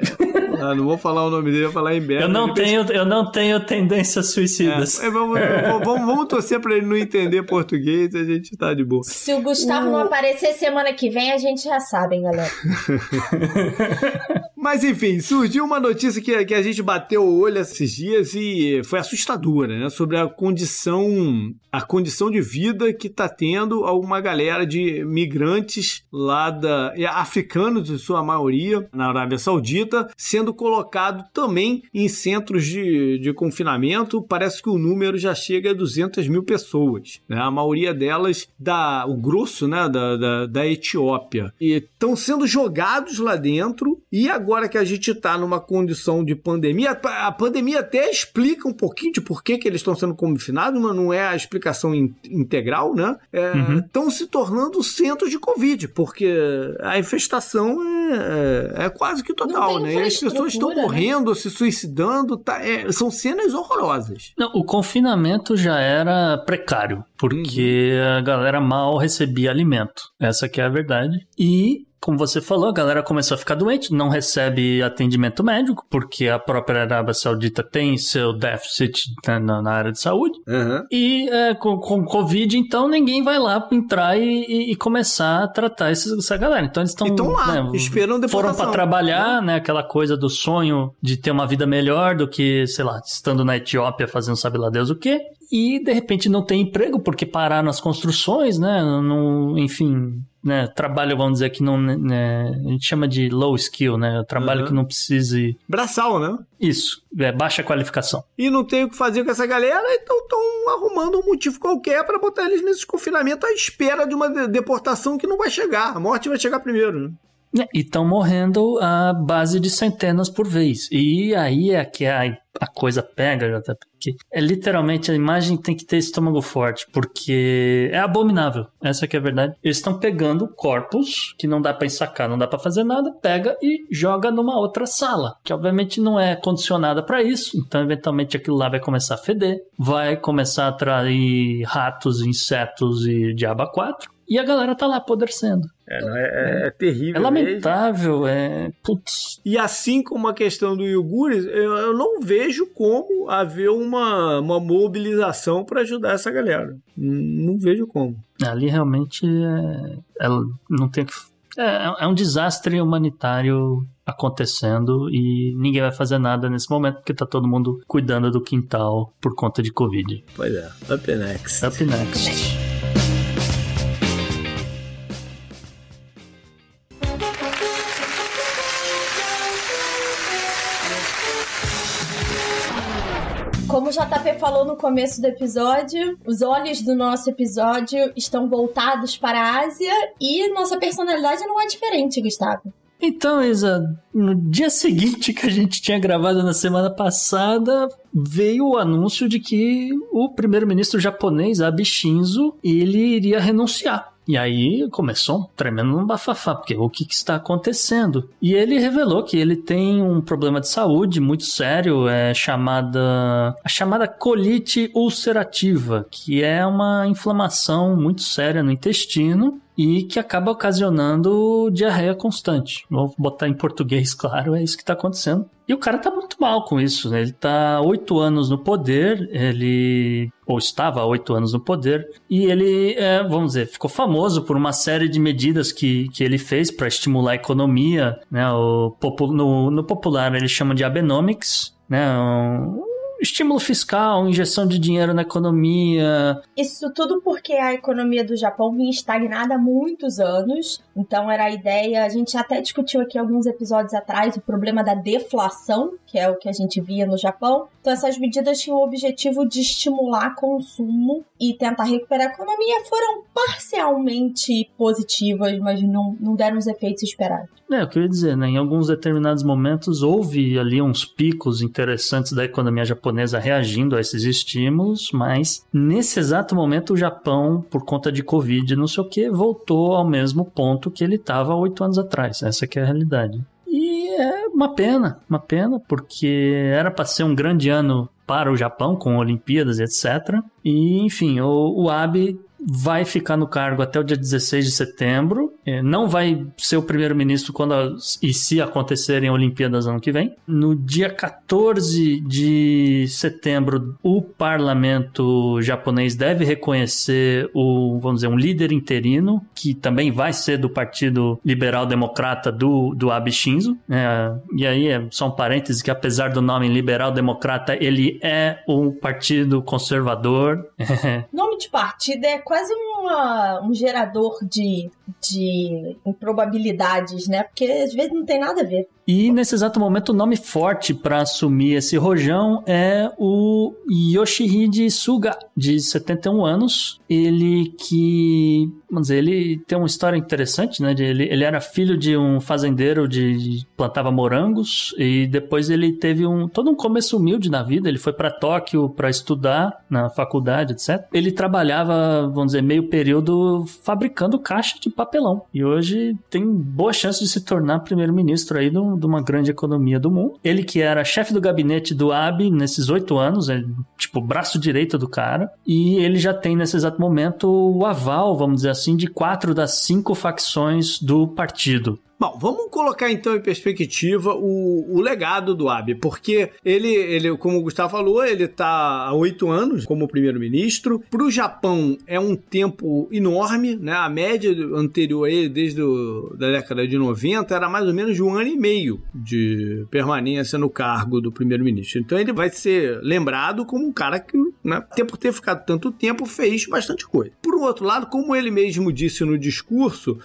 S1: Ah, não vou falar o nome dele, vou falar em
S2: Eu não, tenho, eu não tenho tendências suicidas.
S1: É, vamos, vamos, vamos, torcer pra ele não entender português e a gente tá de boa.
S3: Se o Gustavo o... não aparecer semana que vem, a gente já sabe, hein, galera.
S1: Mas enfim, surgiu uma notícia que, que a gente bateu o olho esses dias e foi assustadora, né? Sobre a condição, a condição de vida que tá tendo alguma galera de migrantes lá da africanos, de sua maioria, na Arábia Saudita, sendo colocado também em centros de, de confinamento. Parece que o número já chega a 200 mil pessoas, né? A maioria delas da o grosso, né? Da, da, da Etiópia e estão sendo jogados lá dentro e agora agora que a gente está numa condição de pandemia, a pandemia até explica um pouquinho de por que, que eles estão sendo confinados, mas não é a explicação in integral, né? Estão é, uhum. se tornando centros de Covid, porque a infestação é, é, é quase que total, né? E as pessoas estão né? morrendo, se suicidando, tá, é, são cenas horrorosas.
S2: Não, o confinamento já era precário, porque uhum. a galera mal recebia alimento. Essa que é a verdade. E como você falou, a galera começou a ficar doente, não recebe atendimento médico, porque a própria Arábia Saudita tem seu déficit né, na, na, área de saúde.
S1: Uhum.
S2: E é, com, com Covid, então, ninguém vai lá entrar e, e, começar a tratar essa, essa galera. Então, eles estão
S1: lá, né, esperando
S2: Foram para trabalhar, né? Aquela coisa do sonho de ter uma vida melhor do que, sei lá, estando na Etiópia fazendo sabe lá Deus o quê e de repente não tem emprego porque pararam as construções, né? Não, enfim, né? Trabalho, vamos dizer que não, né? a gente chama de low skill, né? Trabalho uhum. que não precise.
S1: Braçal, né?
S2: Isso, é baixa qualificação.
S1: E não tem o que fazer com essa galera, então estão arrumando um motivo qualquer para botar eles nesse confinamento à espera de uma deportação que não vai chegar. A morte vai chegar primeiro, né?
S2: É, e estão morrendo a base de centenas por vez. E aí é que a, a coisa pega, já porque é literalmente a imagem tem que ter estômago forte, porque é abominável. Essa que é a verdade. Eles estão pegando corpos que não dá para ensacar, não dá para fazer nada, pega e joga numa outra sala, que obviamente não é condicionada para isso. Então, eventualmente aquilo lá vai começar a feder, vai começar a atrair ratos, insetos e diabo 4 e a galera tá lá apodrecendo.
S1: É, é, é, terrível.
S2: É lamentável, é. Putz.
S1: E assim como a questão do Iugures, eu, eu não vejo como haver uma, uma mobilização para ajudar essa galera. Não vejo como.
S2: Ali realmente é, é não tem que. É, é um desastre humanitário acontecendo e ninguém vai fazer nada nesse momento porque tá todo mundo cuidando do quintal por conta de Covid.
S1: Pois é, up next.
S2: Up next.
S3: JP falou no começo do episódio, os olhos do nosso episódio estão voltados para a Ásia e nossa personalidade não é diferente, Gustavo.
S2: Então, Isa, no dia seguinte que a gente tinha gravado na semana passada, veio o anúncio de que o primeiro-ministro japonês, Abe Shinzo, ele iria renunciar. E aí começou um tremendo bafafá, porque o que, que, está acontecendo? E ele revelou que ele tem um problema de saúde muito sério, é chamada a chamada colite ulcerativa, que é uma inflamação muito séria no intestino e que acaba ocasionando diarreia constante. Vou botar em português, claro, é isso que está acontecendo. E o cara tá muito mal com isso, né? Ele tá oito anos no poder, ele. ou estava há oito anos no poder, e ele, é, vamos dizer, ficou famoso por uma série de medidas que, que ele fez para estimular a economia, né? O, no, no popular ele chama de Abenomics, né? Um, estímulo fiscal, injeção de dinheiro na economia.
S3: Isso tudo porque a economia do Japão vinha estagnada há muitos anos. Então era a ideia, a gente até discutiu aqui alguns episódios atrás o problema da deflação, que é o que a gente via no Japão. Então essas medidas tinham o objetivo de estimular consumo e tentar recuperar a economia. Foram parcialmente positivas, mas não, não deram os efeitos esperados.
S2: É, eu queria dizer, né? Em alguns determinados momentos houve ali uns picos interessantes da economia japonesa reagindo a esses estímulos, mas nesse exato momento o Japão, por conta de Covid, não sei o que, voltou ao mesmo ponto que ele estava oito anos atrás. Essa que é a realidade. E é uma pena, uma pena, porque era para ser um grande ano para o Japão, com Olimpíadas etc. E, enfim, o, o Abe vai ficar no cargo até o dia 16 de setembro. É, não vai ser o primeiro-ministro quando e se acontecerem Olimpíadas ano que vem. No dia 14 de setembro, o parlamento japonês deve reconhecer o, vamos dizer, um líder interino, que também vai ser do Partido Liberal Democrata do, do Abe Shinzo. É, e aí é só um parêntese que apesar do nome Liberal Democrata, ele é um partido conservador.
S3: nome de partido é quase uma, um gerador de, de improbabilidades, né? Porque às vezes não tem nada a ver.
S2: E nesse exato momento, o nome forte para assumir esse rojão é o Yoshihide Suga, de 71 anos. Ele que, vamos dizer, ele tem uma história interessante, né? Ele, ele era filho de um fazendeiro de plantava morangos e depois ele teve um todo um começo humilde na vida. Ele foi para Tóquio para estudar na faculdade, etc. Ele trabalhava, vamos dizer, meio período fabricando caixa de papelão e hoje tem boa chance de se tornar primeiro-ministro aí do de uma grande economia do mundo. Ele que era chefe do gabinete do Abe nesses oito anos, é, tipo, braço direito do cara, e ele já tem nesse exato momento o aval, vamos dizer assim, de quatro das cinco facções do partido.
S1: Bom, vamos colocar então em perspectiva o, o legado do Abe, porque ele, ele, como o Gustavo falou, ele está há oito anos como primeiro-ministro. Para o Japão é um tempo enorme, né? A média anterior a ele, desde a da década de 90, era mais ou menos de um ano e meio de permanência no cargo do primeiro-ministro. Então ele vai ser lembrado como um cara que, né, até por ter ficado tanto tempo, fez bastante coisa. Por outro lado, como ele mesmo disse no discurso,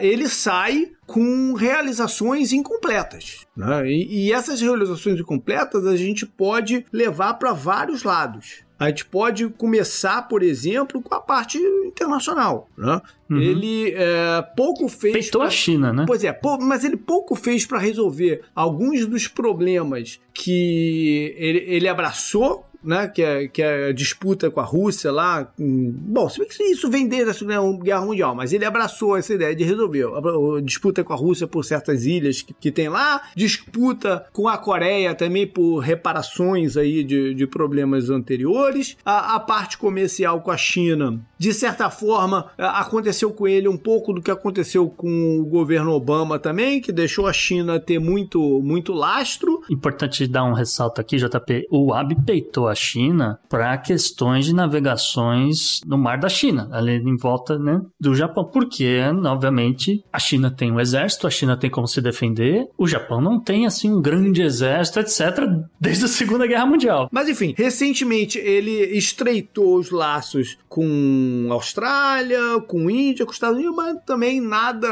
S1: ele sai com realizações incompletas. Né? E, e, essas realizações incompletas a gente pode levar para vários lados. A gente pode começar, por exemplo, com a parte internacional. Né? Uhum. Ele é, pouco fez.
S2: Peitou pra... a China, né?
S1: Pois é, mas ele pouco fez para resolver alguns dos problemas que ele, ele abraçou né, que é, que é a disputa com a Rússia lá. bom, se bem que isso vem desde a Segunda Guerra Mundial, mas ele abraçou essa ideia de resolver a, disputa com a Rússia por certas ilhas que, que, tem lá, disputa com a Coreia também por reparações aí de, de problemas anteriores, a, a parte comercial com a China, de certa forma, aconteceu com ele um pouco do que aconteceu com o governo Obama também, que deixou a China ter muito, muito lastro.
S2: Importante dar um ressalto aqui, JP. O Abe peitou a China para questões de navegações no mar da China, ali em volta né, do Japão. Porque, obviamente, a China tem um exército, a China tem como se defender, o Japão não tem assim um grande exército, etc., desde a Segunda Guerra Mundial.
S1: Mas enfim, recentemente ele estreitou os laços com Austrália, com Índia, com os Estados Unidos, mas também nada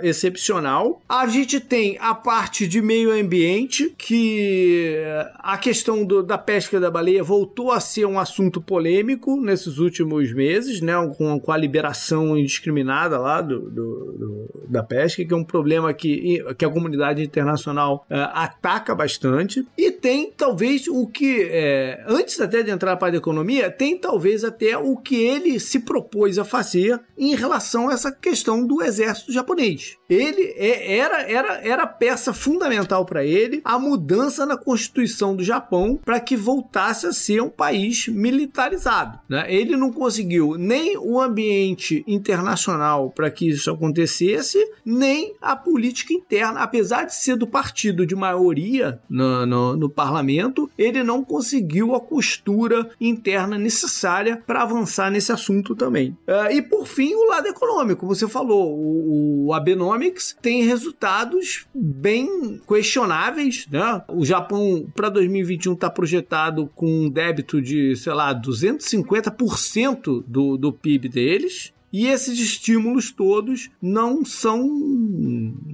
S1: uh, excepcional. A gente tem a parte de meio ambiente, que a questão do, da pesca da baleia baleia voltou a ser um assunto polêmico nesses últimos meses, né? Com, com a liberação indiscriminada lá do, do, do, da pesca, que é um problema que, que a comunidade internacional é, ataca bastante. E tem talvez o que, é, antes até de entrar para a economia, tem talvez até o que ele se propôs a fazer em relação a essa questão do exército japonês. Ele é, era, era, era peça fundamental para ele a mudança na Constituição do Japão para que voltasse a ser um país militarizado. Né? Ele não conseguiu nem o ambiente internacional para que isso acontecesse, nem a política interna. Apesar de ser do partido de maioria no, no, no parlamento, ele não conseguiu a costura interna necessária para avançar nesse assunto também. Uh, e por fim, o lado econômico, você falou, o, o Abenomics tem resultados bem questionáveis. Né? O Japão, para 2021, está projetado com um débito de, sei lá, 250% do, do PIB deles. E esses estímulos todos não são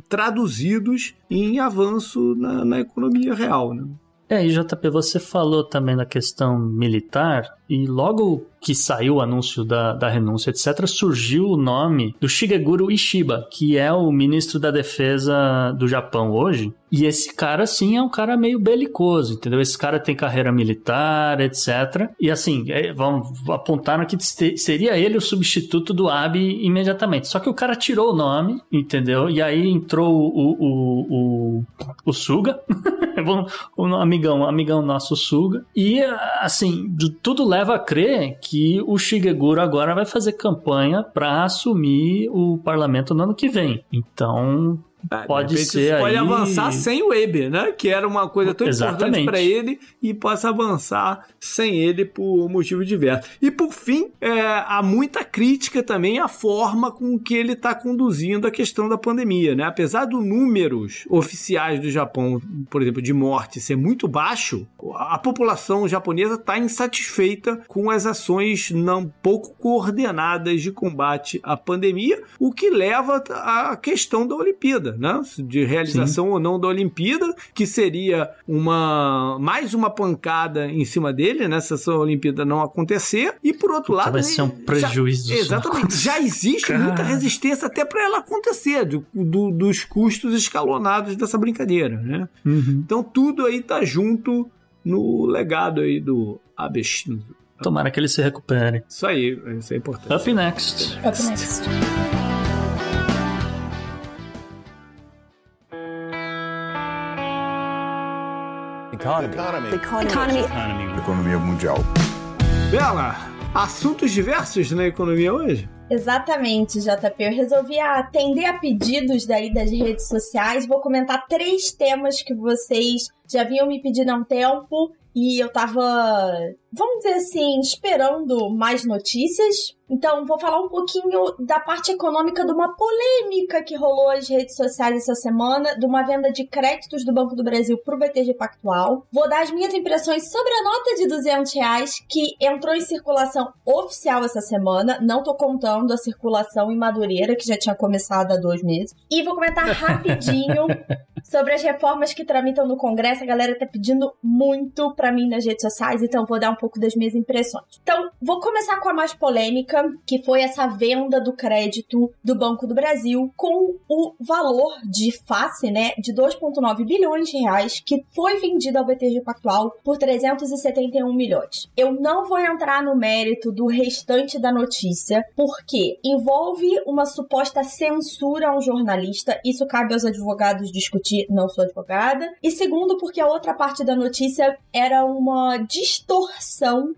S1: traduzidos em avanço na, na economia real. Né?
S2: É, e JP, você falou também da questão militar, e logo que saiu o anúncio da, da renúncia, etc., surgiu o nome do Shigeguru Ishiba, que é o ministro da defesa do Japão hoje. E esse cara, sim, é um cara meio belicoso, entendeu? Esse cara tem carreira militar, etc. E assim, é, vamos apontar que seria ele o substituto do Abe imediatamente. Só que o cara tirou o nome, entendeu? E aí entrou o, o, o, o Suga, o amigão, amigão nosso Suga. E assim, tudo leva a crer que o Shigeguro agora vai fazer campanha para assumir o parlamento no ano que vem. Então,
S1: ah, pode ser pode aí... avançar sem o Weber, né? Que era uma coisa tão Exatamente. importante para ele e possa avançar sem ele por motivo diverso. E por fim, é, há muita crítica também à forma com que ele está conduzindo a questão da pandemia, né? Apesar dos números oficiais do Japão, por exemplo, de morte ser muito baixo, a população japonesa está insatisfeita com as ações não pouco coordenadas de combate à pandemia, o que leva à questão da Olimpíada né? De realização Sim. ou não da Olimpíada, que seria uma mais uma pancada em cima dele, né? Se essa Olimpíada não acontecer. E por outro lado.
S2: Vai ser um prejuízo.
S1: Já, exatamente. Já existe Cara. muita resistência até para ela acontecer, do, do, dos custos escalonados dessa brincadeira, né? Uhum. Então tudo aí tá junto no legado aí do Abe
S2: Tomara que ele se recupere.
S1: Isso aí, isso é importante.
S2: Up next.
S3: Up next.
S5: Economy. Economy. Economy.
S6: Economy. Economia mundial.
S1: Bela, assuntos diversos na economia hoje?
S3: Exatamente, JP. Eu resolvi atender a pedidos daí das redes sociais. Vou comentar três temas que vocês já vinham me pedindo há um tempo e eu tava, vamos dizer assim, esperando mais notícias. Então, vou falar um pouquinho da parte econômica de uma polêmica que rolou nas redes sociais essa semana, de uma venda de créditos do Banco do Brasil para o BTG Pactual. Vou dar as minhas impressões sobre a nota de 200 reais que entrou em circulação oficial essa semana. Não tô contando a circulação em Madureira, que já tinha começado há dois meses. E vou comentar rapidinho sobre as reformas que tramitam no Congresso. A galera tá pedindo muito para mim nas redes sociais, então vou dar um pouco das minhas impressões. Então, vou começar com a mais polêmica, que foi essa venda do crédito do Banco do Brasil com o valor de face, né, de 2,9 bilhões de reais, que foi vendido ao BTG Pactual por 371 milhões. Eu não vou entrar no mérito do restante da notícia, porque envolve uma suposta censura a um jornalista, isso cabe aos advogados discutir não sou advogada. E segundo, porque a outra parte da notícia era uma distorção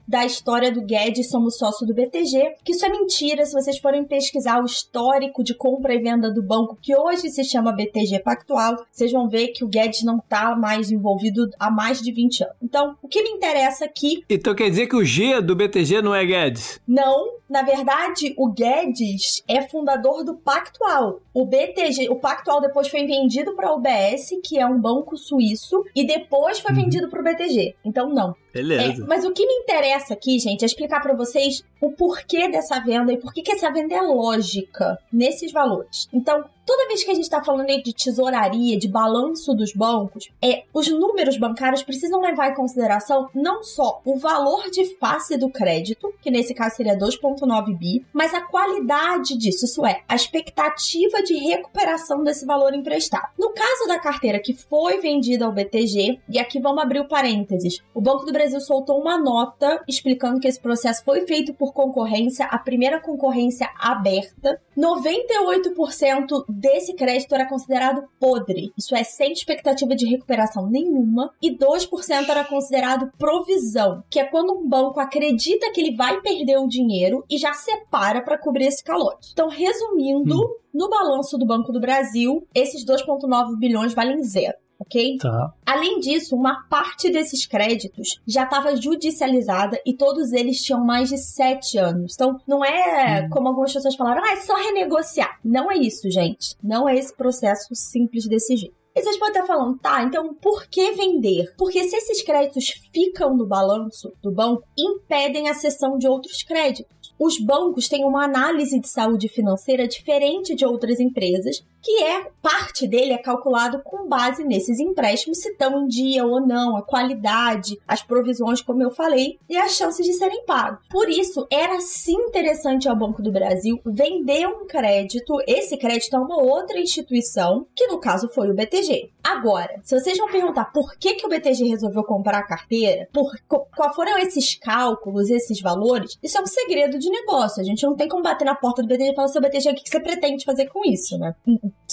S3: da história do Guedes somos sócio do BTG, que isso é mentira. Se vocês forem pesquisar o histórico de compra e venda do banco, que hoje se chama BTG Pactual, vocês vão ver que o Guedes não está mais envolvido há mais de 20 anos. Então, o que me interessa aqui.
S1: Então quer dizer que o G do BTG não é Guedes?
S3: Não, na verdade, o Guedes é fundador do Pactual. O BTG, o Pactual depois foi vendido para a UBS, que é um banco suíço, e depois foi uhum. vendido para o BTG. Então, não.
S1: Beleza.
S3: É, mas o que me interessa aqui, gente, é explicar para vocês o porquê dessa venda e por que essa venda é lógica nesses valores. Então, toda vez que a gente está falando de tesouraria, de balanço dos bancos, é os números bancários precisam levar em consideração não só o valor de face do crédito, que nesse caso seria 2,9 bi, mas a qualidade disso, isso é, a expectativa de recuperação desse valor emprestado. No caso da carteira que foi vendida ao BTG, e aqui vamos abrir o parênteses, o Banco do Brasil soltou uma nota explicando que esse processo foi feito por concorrência, a primeira concorrência aberta. 98% desse crédito era considerado podre, isso é, sem expectativa de recuperação nenhuma, e 2% era considerado provisão, que é quando um banco acredita que ele vai perder o dinheiro e já separa para cobrir esse calote. Então, resumindo, hum. no balanço do Banco do Brasil, esses 2,9 bilhões valem zero ok?
S2: Tá.
S3: Além disso, uma parte desses créditos já estava judicializada e todos eles tinham mais de sete anos. Então, não é hum. como algumas pessoas falaram, ah, é só renegociar. Não é isso, gente. Não é esse processo simples desse jeito. E vocês podem estar falando, tá, então por que vender? Porque se esses créditos ficam no balanço do banco, impedem a cessão de outros créditos. Os bancos têm uma análise de saúde financeira diferente de outras empresas que é parte dele é calculado com base nesses empréstimos, se estão em dia ou não, a qualidade, as provisões, como eu falei, e as chances de serem pagos. Por isso, era sim interessante ao Banco do Brasil vender um crédito, esse crédito a uma outra instituição, que no caso foi o BTG. Agora, se vocês vão perguntar por que, que o BTG resolveu comprar a carteira, por qual foram esses cálculos, esses valores, isso é um segredo de negócio. A gente não tem como bater na porta do BTG e falar, seu BTG, o que você pretende fazer com isso, né?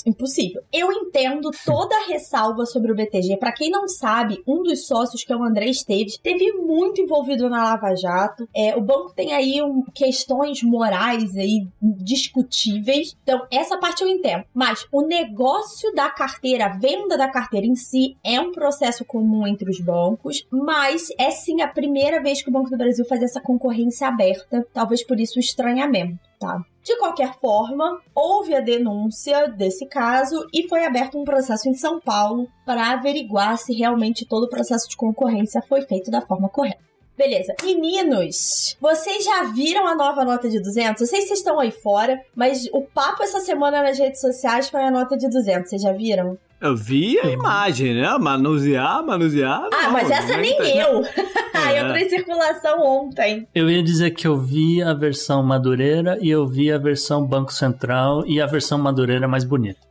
S3: Impossível. Eu entendo toda a ressalva sobre o BTG. Para quem não sabe, um dos sócios, que é o André Esteves, teve muito envolvido na Lava Jato. É, o banco tem aí um, questões morais aí discutíveis. Então, essa parte eu entendo. Mas o negócio da carteira, a venda da carteira em si, é um processo comum entre os bancos. Mas é sim a primeira vez que o Banco do Brasil faz essa concorrência aberta. Talvez por isso o estranhamento, tá? De qualquer forma, houve a denúncia desse caso e foi aberto um processo em São Paulo para averiguar se realmente todo o processo de concorrência foi feito da forma correta. Beleza. Meninos, vocês já viram a nova nota de 200? Eu sei se vocês estão aí fora, mas o papo essa semana nas redes sociais foi a nota de 200. Vocês já viram?
S1: Eu vi a imagem, né? Manusear, manusear.
S3: Ah, não, mas essa nem eu. É. eu tô em circulação ontem.
S2: Eu ia dizer que eu vi a versão Madureira e eu vi a versão Banco Central e a versão Madureira mais bonita.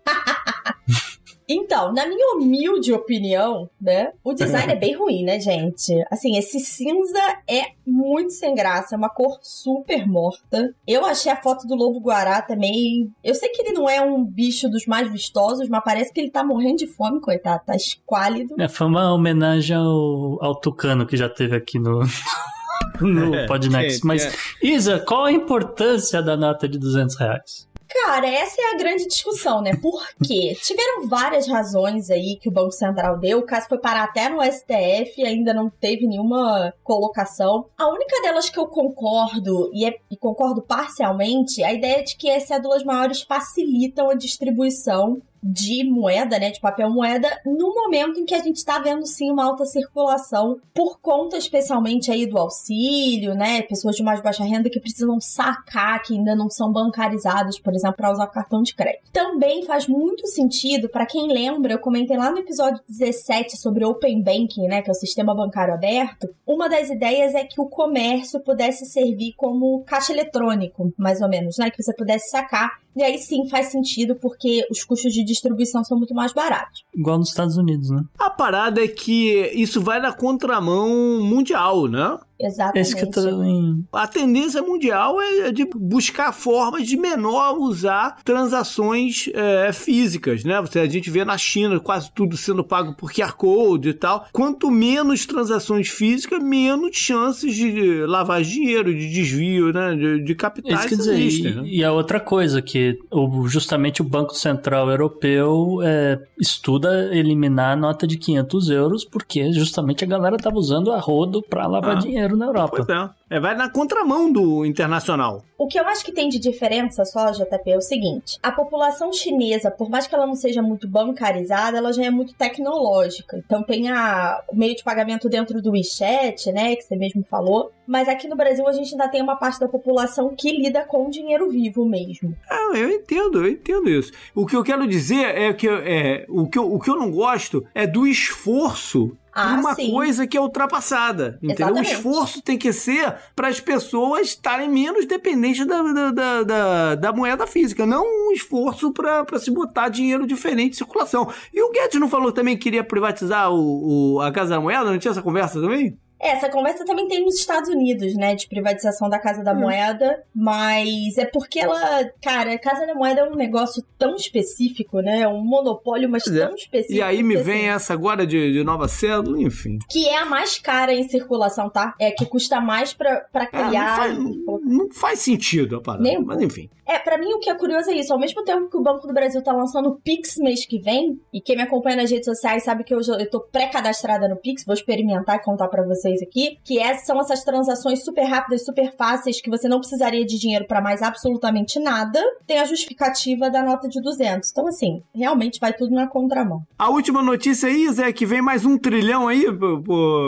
S3: Então, na minha humilde opinião, né? O design é bem ruim, né, gente? Assim, esse cinza é muito sem graça, é uma cor super morta. Eu achei a foto do lobo guará também. Eu sei que ele não é um bicho dos mais vistosos, mas parece que ele tá morrendo de fome, coitado, tá esquálido.
S2: É, foi uma homenagem ao, ao tucano que já teve aqui no. no é, Podnext. Mas, é. Isa, qual a importância da nota de 200 reais?
S3: Cara, essa é a grande discussão, né? Por quê? Tiveram várias razões aí que o Banco Central deu. O caso foi parar até no STF, ainda não teve nenhuma colocação. A única delas que eu concordo, e, é, e concordo parcialmente, é a ideia de que as cédulas maiores facilitam a distribuição de moeda, né, de papel moeda, no momento em que a gente está vendo sim uma alta circulação por conta especialmente aí do auxílio, né, pessoas de mais baixa renda que precisam sacar, que ainda não são bancarizadas, por exemplo, para usar cartão de crédito. Também faz muito sentido, para quem lembra, eu comentei lá no episódio 17 sobre Open Banking, né, que é o sistema bancário aberto, uma das ideias é que o comércio pudesse servir como caixa eletrônico, mais ou menos, né, que você pudesse sacar e aí sim faz sentido porque os custos de distribuição são muito mais baratos.
S2: Igual nos Estados Unidos, né?
S1: A parada é que isso vai na contramão mundial, né?
S3: Exatamente. Esse que eu
S2: tô em...
S1: A tendência mundial é de buscar formas de menor usar transações é, físicas, né? Você, a gente vê na China quase tudo sendo pago por QR Code e tal. Quanto menos transações físicas, menos chances de lavar dinheiro, de desvio, né? De, de capitais
S2: Isso quer dizer, existem, e, né? e a outra coisa que o, justamente o Banco Central Europeu é, estuda eliminar a nota de 500 euros porque justamente a galera tava usando a rodo para lavar ah. dinheiro dinheiro na Europa.
S1: Pois é. É, vai na contramão do internacional.
S3: O que eu acho que tem de diferença só, JP, é o seguinte: a população chinesa, por mais que ela não seja muito bancarizada, ela já é muito tecnológica. Então tem a, o meio de pagamento dentro do WeChat, né, que você mesmo falou. Mas aqui no Brasil a gente ainda tem uma parte da população que lida com dinheiro vivo mesmo.
S1: Ah, eu entendo, eu entendo isso. O que eu quero dizer é que é, o, que eu, o que eu não gosto é do esforço ah, uma sim. coisa que é ultrapassada. Entendeu? Exatamente. O esforço tem que ser para as pessoas estarem menos dependentes da, da, da, da, da moeda física, não um esforço para se botar dinheiro diferente em circulação. E o Guedes não falou também que queria privatizar o, o a Casa da Moeda? Não tinha essa conversa também?
S3: É, essa conversa também tem nos Estados Unidos, né? De privatização da Casa da hum. Moeda. Mas é porque ela. Cara, a Casa da Moeda é um negócio tão específico, né? É um monopólio, mas é. tão específico.
S1: E aí me vem essa agora de, de nova cédula, enfim.
S3: Que é a mais cara em circulação, tá? É que custa mais pra, pra criar.
S1: É, não, faz, não, faz, sentido a parada. Nem mas enfim.
S3: É, para mim o que é curioso é isso. Ao mesmo tempo que o Banco do Brasil tá lançando o Pix mês que vem, e quem me acompanha nas redes sociais sabe que eu, eu tô pré-cadastrada no Pix, vou experimentar e contar para vocês aqui, que é, são essas transações super rápidas, super fáceis, que você não precisaria de dinheiro para mais absolutamente nada, tem a justificativa da nota de 200. Então, assim, realmente vai tudo na contramão.
S1: A última notícia aí, Zé, que vem mais um trilhão aí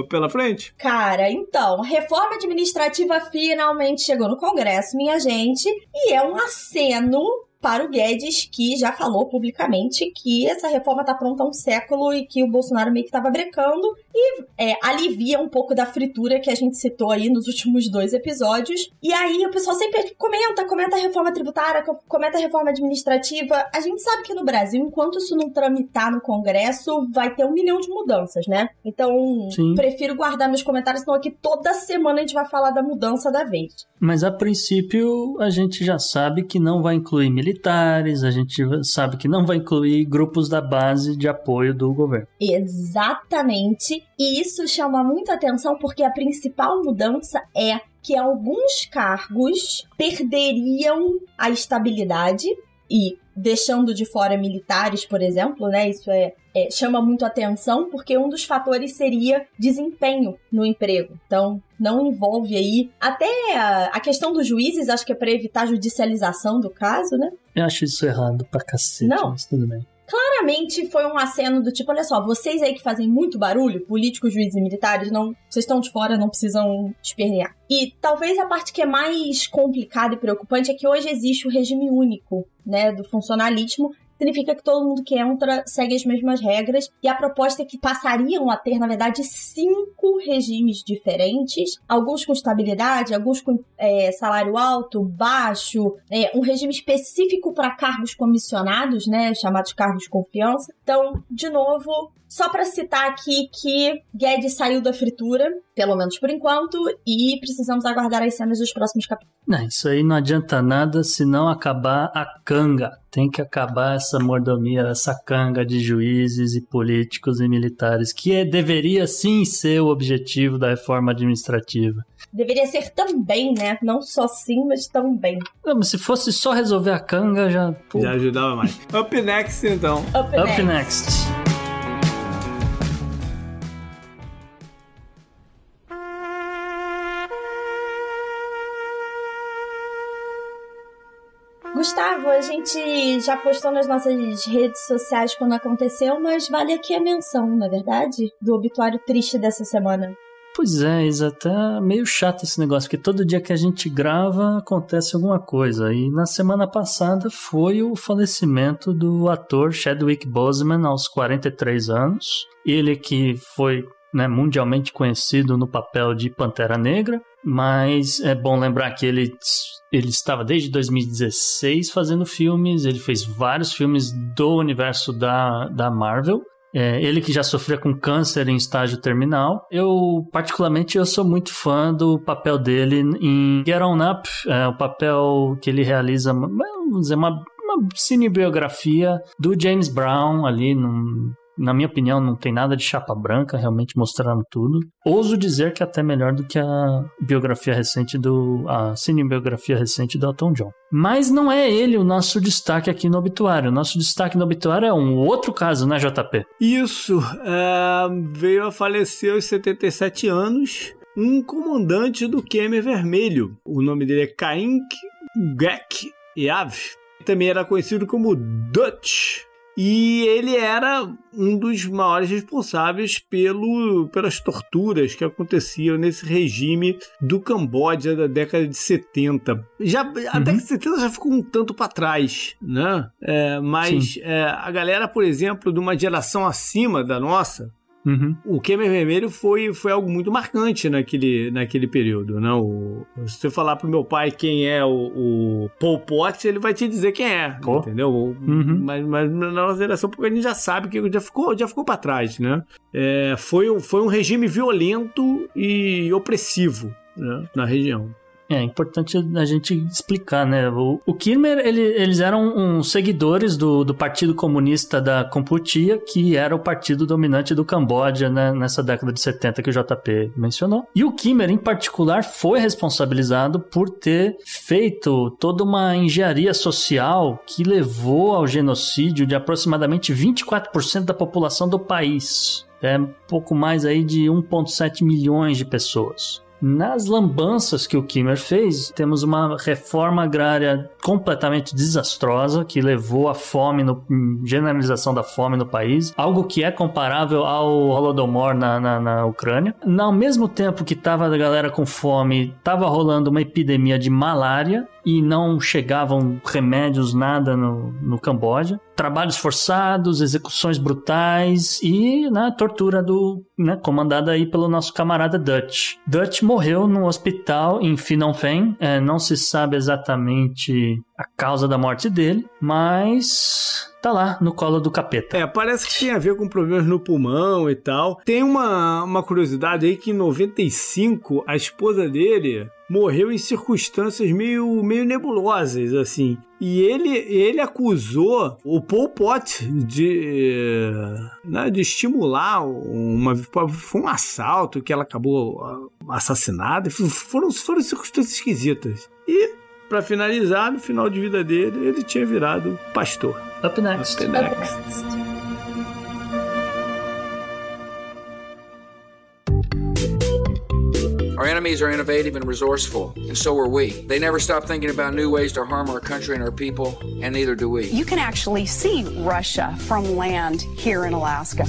S1: pela frente?
S3: Cara, então, reforma administrativa finalmente chegou no Congresso, minha gente, e é um aceno para o Guedes, que já falou publicamente que essa reforma está pronta há um século e que o Bolsonaro meio que estava brecando e é, alivia um pouco da fritura que a gente citou aí nos últimos dois episódios. E aí o pessoal sempre comenta, comenta a reforma tributária, comenta a reforma administrativa. A gente sabe que no Brasil, enquanto isso não tramitar no Congresso, vai ter um milhão de mudanças, né? Então, Sim. prefiro guardar meus comentários, senão aqui toda semana a gente vai falar da mudança da vez.
S2: Mas a princípio, a gente já sabe que não vai incluir militares, a gente sabe que não vai incluir grupos da base de apoio do governo.
S3: Exatamente. E isso chama muito atenção porque a principal mudança é que alguns cargos perderiam a estabilidade e deixando de fora militares, por exemplo, né? Isso é, é, chama muito atenção porque um dos fatores seria desempenho no emprego. Então, não envolve aí até a, a questão dos juízes, acho que é para evitar a judicialização do caso, né?
S2: Eu acho isso errado pra cacete, não. mas tudo bem
S3: claramente foi um aceno do tipo, olha só, vocês aí que fazem muito barulho, políticos, juízes e militares, não, vocês estão de fora, não precisam espernear. E talvez a parte que é mais complicada e preocupante é que hoje existe o regime único, né, do funcionalismo, significa que todo mundo que entra segue as mesmas regras. E a proposta é que passariam a ter, na verdade, cinco regimes diferentes: alguns com estabilidade, alguns com é, salário alto, baixo, é, um regime específico para cargos comissionados, né, chamados cargos de confiança. Então, de novo, só para citar aqui que Guedes saiu da fritura, pelo menos por enquanto, e precisamos aguardar as cenas dos próximos capítulos.
S2: Não, isso aí não adianta nada se não acabar a canga. Tem que acabar essa mordomia, essa canga de juízes e políticos e militares, que é, deveria sim ser o objetivo da reforma administrativa.
S3: Deveria ser também, né? Não só sim, mas também.
S2: Não, mas se fosse só resolver a canga, já.
S1: Pô. Já ajudava mais. Up next, então.
S2: Up, Up next. next.
S3: Gustavo, a gente já postou nas nossas redes sociais quando aconteceu, mas vale aqui a menção, na é verdade? Do obituário triste dessa semana.
S2: Pois é, Isa, tá meio chato esse negócio, porque todo dia que a gente grava acontece alguma coisa. E na semana passada foi o falecimento do ator Chadwick Boseman aos 43 anos. Ele que foi né, mundialmente conhecido no papel de Pantera Negra, mas é bom lembrar que ele, ele estava desde 2016 fazendo filmes, ele fez vários filmes do universo da, da Marvel. É, ele que já sofria com câncer em estágio terminal. Eu, particularmente, eu sou muito fã do papel dele em Get On Up, é, o papel que ele realiza, vamos dizer, uma, uma cinebiografia do James Brown ali num, na minha opinião, não tem nada de chapa branca, realmente mostraram tudo. Ouso dizer que é até melhor do que a biografia recente do. a cinebiografia recente do Elton John. Mas não é ele o nosso destaque aqui no obituário. O nosso destaque no obituário é um outro caso, né, JP?
S1: Isso. É, veio a falecer aos 77 anos um comandante do Kemer Vermelho. O nome dele é Kaink Gek Yav. Também era conhecido como Dutch e ele era um dos maiores responsáveis pelo, pelas torturas que aconteciam nesse regime do Camboja da década de 70. Já, uhum. A década de 70 já ficou um tanto para trás, né? É, mas é, a galera, por exemplo, de uma geração acima da nossa,
S2: Uhum.
S1: O Khmer Vermelho foi, foi algo muito marcante naquele, naquele período, né? O, se você falar pro meu pai quem é o, o Pol Pot, ele vai te dizer quem é, entendeu?
S2: Uhum.
S1: Mas, mas na nossa geração, porque a gente já sabe que já ficou, já ficou para trás, né? É, foi, um- foi um regime violento e opressivo né? na região.
S2: É importante a gente explicar, né? O, o Khmer, ele- eles eram uns seguidores do, do Partido Comunista da Kampuchea, que era o partido dominante do Camboja né, nessa década de 70 que o JP mencionou. E o Khmer, em particular, foi responsabilizado por ter feito toda uma engenharia social que levou ao genocídio de aproximadamente 24% da população do país. É pouco mais aí de 1,7 milhões de pessoas. Nas lambanças que o Kimmer fez, temos uma reforma agrária completamente desastrosa que levou à fome, no, generalização da fome no país, algo que é comparável ao Holodomor na, na, na Ucrânia. Ao mesmo tempo que tava a galera com fome, tava rolando uma epidemia de malária e não chegavam remédios, nada no, no Camboja. Trabalhos forçados, execuções brutais e né, tortura do, né, comandada aí pelo nosso camarada Dutch. Dutch morreu no hospital em Phnom. É, não se sabe exatamente a causa da morte dele, mas tá lá no colo do capeta.
S1: É, parece que tem a ver com problemas no pulmão e tal. Tem uma, uma curiosidade aí que em 95 a esposa dele morreu em circunstâncias meio, meio nebulosas, assim. E ele, ele acusou o Pol Pot de, né, de estimular uma. Foi um assalto que ela acabou ah, assassinada. Foram, foram circunstâncias esquisitas. E, para finalizar, no final de vida dele, ele tinha virado pastor.
S2: Up next.
S1: Up next.
S6: Our enemies are innovative and resourceful, and so are we. They never stop thinking about new ways to harm our country and our people, and neither do we.
S7: You can actually see Russia from land here in Alaska.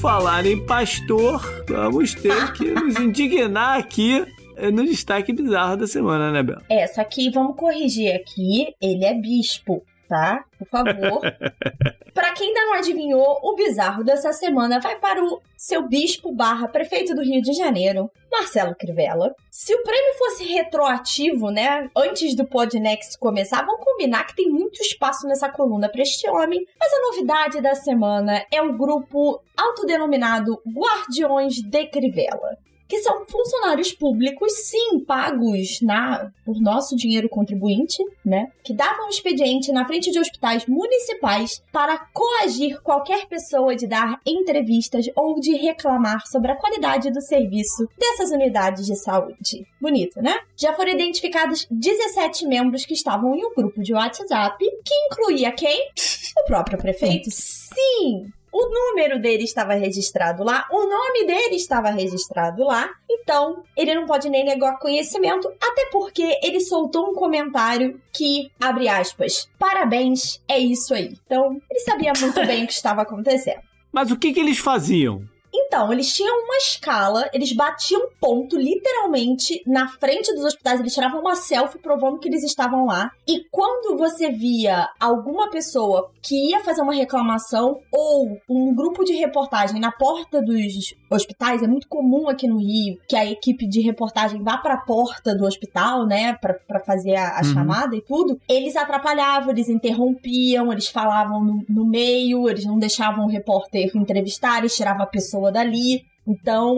S1: Falar em pastor, vamos ter que nos indignar aqui no destaque bizarro da semana, né, Bel?
S3: É, só que vamos corrigir aqui, ele é bispo, tá? Por favor. Pra quem ainda não adivinhou, o bizarro dessa semana vai para o seu bispo barra prefeito do Rio de Janeiro, Marcelo Crivella. Se o prêmio fosse retroativo, né, antes do Podnext começar, vamos combinar que tem muito espaço nessa coluna para este homem. Mas a novidade da semana é o grupo autodenominado Guardiões de Crivella que são funcionários públicos, sim, pagos na por nosso dinheiro contribuinte, né? Que davam expediente na frente de hospitais municipais para coagir qualquer pessoa de dar entrevistas ou de reclamar sobre a qualidade do serviço dessas unidades de saúde. Bonito, né? Já foram identificados 17 membros que estavam em um grupo de WhatsApp, que incluía quem? O próprio prefeito. Sim, o número dele estava registrado lá, o nome dele estava registrado lá, então ele não pode nem negar conhecimento, até porque ele soltou um comentário que, abre aspas, parabéns, é isso aí. Então, ele sabia muito bem o que estava acontecendo.
S1: Mas o que, que eles faziam?
S3: Então, eles tinham uma escala, eles batiam ponto literalmente na frente dos hospitais, eles tiravam uma selfie provando que eles estavam lá. E quando você via alguma pessoa que ia fazer uma reclamação ou um grupo de reportagem na porta dos hospitais, é muito comum aqui no Rio que a equipe de reportagem vá para a porta do hospital, né, para fazer a, a uhum. chamada e tudo. Eles atrapalhavam, eles interrompiam, eles falavam no, no meio, eles não deixavam o repórter entrevistar, eles tiravam a pessoa dali. Então,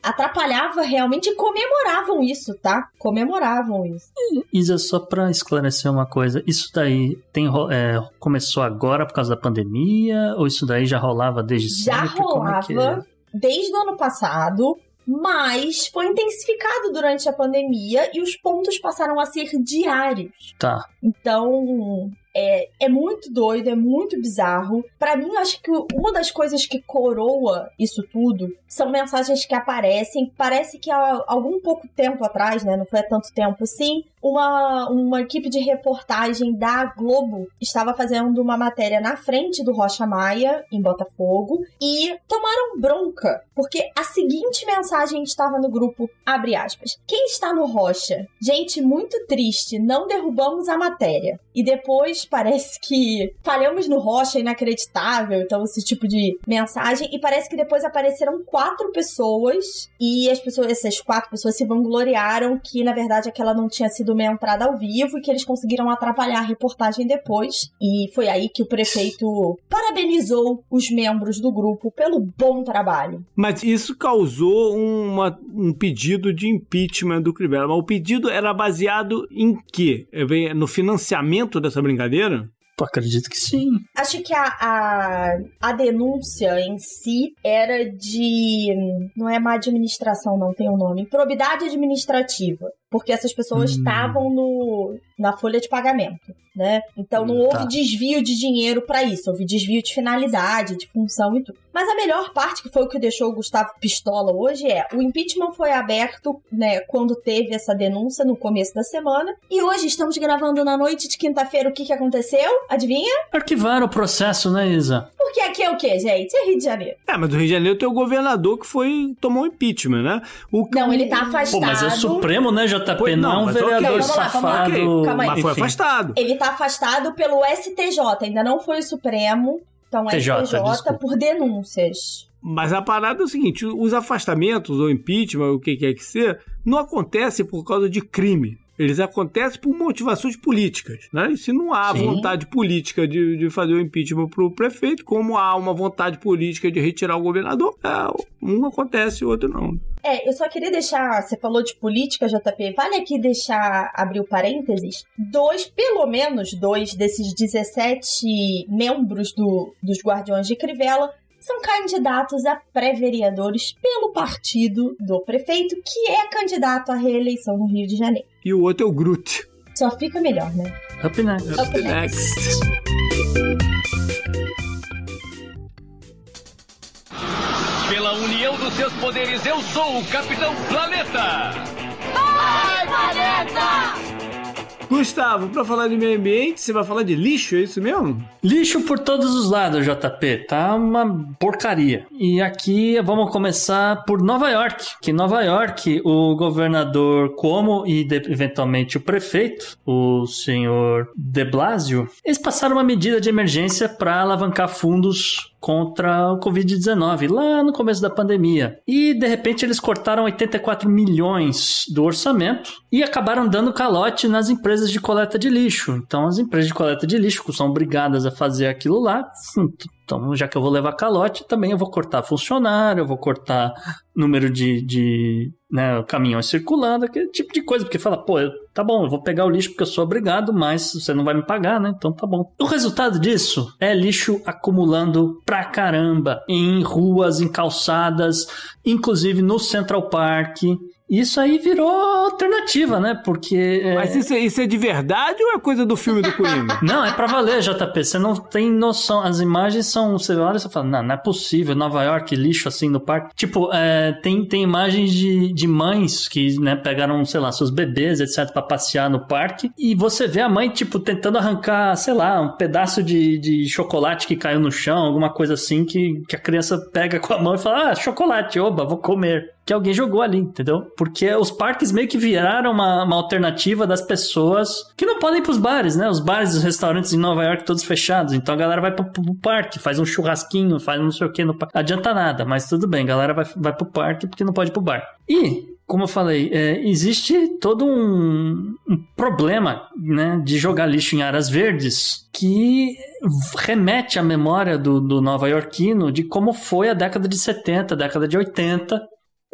S3: atrapalhava realmente e comemoravam isso, tá? Comemoravam isso.
S2: Isa, só pra esclarecer uma coisa, isso daí tem, é, começou agora por causa da pandemia? Ou isso daí já rolava desde
S3: já
S2: sempre?
S3: rolava
S2: é
S3: desde o ano passado, mas foi intensificado durante a pandemia e os pontos passaram a ser diários.
S2: Tá.
S3: Então, é, é muito doido, é muito bizarro. Para mim, eu acho que uma das coisas que coroa isso tudo são mensagens que aparecem. Parece que há algum pouco tempo atrás, né? Não foi há tanto tempo assim. Uma, uma equipe de reportagem da Globo estava fazendo uma matéria na frente do Rocha Maia, em Botafogo, e tomaram bronca, porque a seguinte mensagem estava no grupo, abre aspas, quem está no Rocha? Gente muito triste, não derrubamos a matéria. E depois parece que falhamos no Rocha, inacreditável, então esse tipo de mensagem, e parece que depois apareceram quatro pessoas, e as pessoas, essas quatro pessoas se vangloriaram que, na verdade, aquela não tinha sido uma entrada ao vivo e que eles conseguiram atrapalhar a reportagem depois, e foi aí que o prefeito parabenizou os membros do grupo pelo bom trabalho.
S1: Mas isso causou uma, um pedido de impeachment do Crivella. Mas o pedido era baseado em quê? É, no financiamento dessa brincadeira?
S2: Pô, acredito que sim.
S3: Acho que a, a, a, denúncia em si era de. Não é má administração, não tem o um nome. Improbidade administrativa. Porque essas pessoas hum. estavam no na folha de pagamento, né? Então não houve tá. desvio de dinheiro para isso, houve desvio de finalidade, de função e tudo. Mas a melhor parte, que foi o que deixou o Gustavo pistola hoje, é o impeachment foi aberto, né, quando teve essa denúncia no começo da semana. E hoje estamos gravando na noite de quinta-feira. O que, que aconteceu? Adivinha?
S2: Arquivaram o processo, né, Isa?
S3: Porque aqui é o quê, gente? É Rio de Janeiro.
S1: É, mas do Rio de Janeiro tem o governador que foi tomou um impeachment, né?
S3: O... Não, ele tá afastado. Pô,
S2: mas é o Supremo, né, JP? Foi, não, não um vereador okay, safado.
S1: Okay, calma aí. Mas foi afastado.
S3: Ele tá afastado pelo STJ, ainda não foi o Supremo. Então, TJ, STJ desculpa. por denúncias.
S1: Mas a parada é o seguinte: os afastamentos ou impeachment, o que quer que seja, não acontece por causa de crime. Eles acontecem por motivações políticas, né? E se não há Sim. vontade política de, de fazer o impeachment para o prefeito, como há uma vontade política de retirar o governador, é, um acontece e o outro não.
S3: É, eu só queria deixar, você falou de política, JP, vale aqui deixar, abrir o parênteses, dois, pelo menos dois desses 17 membros do, dos Guardiões de Crivella são candidatos a pré-vereadores pelo partido do prefeito, que é candidato à reeleição no Rio de Janeiro.
S1: E o outro é o Groot.
S3: Só fica melhor, né?
S2: Up next.
S1: Up, Up next. next.
S8: Pela união dos seus poderes, eu sou o Capitão Planeta!
S9: Vai, Planeta!
S1: Gustavo, para falar de meio ambiente, você vai falar de lixo, é isso mesmo?
S2: Lixo por todos os lados, JP. Tá uma porcaria. E aqui vamos começar por Nova York. Que Nova York, o governador Cuomo e eventualmente o prefeito, o senhor De Blasio, eles passaram uma medida de emergência para alavancar fundos contra o Covid-19, lá no começo da pandemia. E de repente eles cortaram 84 milhões do orçamento e acabaram dando calote nas empresas de coleta de lixo. Então as empresas de coleta de lixo são obrigadas a fazer aquilo lá. Então, já que eu vou levar calote, também eu vou cortar funcionário, eu vou cortar número de, de né, caminhões circulando, aquele tipo de coisa. Porque fala, pô, tá bom, eu vou pegar o lixo porque eu sou obrigado, mas você não vai me pagar, né? Então tá bom. O resultado disso é lixo acumulando pra caramba em ruas, em calçadas, inclusive no Central Park. Isso aí virou alternativa, né? Porque.
S1: É... Mas isso, é, isso, é de verdade ou é coisa do filme do Coringa?
S2: não, é pra valer, JP. Você não tem noção. As imagens são. Você olha e você fala, não, não é possível. Nova York, lixo assim no parque. Tipo, é, tem, tem imagens de, de mães que, né, pegaram, sei lá, seus bebês, etc., pra passear no parque. E você vê a mãe, tipo, tentando arrancar, sei lá, um pedaço de, de chocolate que caiu no chão, alguma coisa assim, que, que a criança pega com a mão e fala, ah, chocolate, oba, vou comer que alguém jogou ali, entendeu? Porque os parques meio que viraram uma, uma alternativa das pessoas que não podem ir pros bares, né? Os bares e os restaurantes em Nova York todos fechados. Então a galera vai pro, pro parque, faz um churrasquinho, faz não sei o que no parque. Adianta nada, mas tudo bem, a galera vai, vai pro parque porque não pode ir pro bar. E como eu falei, é, existe todo um, um, problema né, de jogar lixo em áreas verdes que remete à memória do, do nova-iorquino de como foi a década de 70, a década de 80,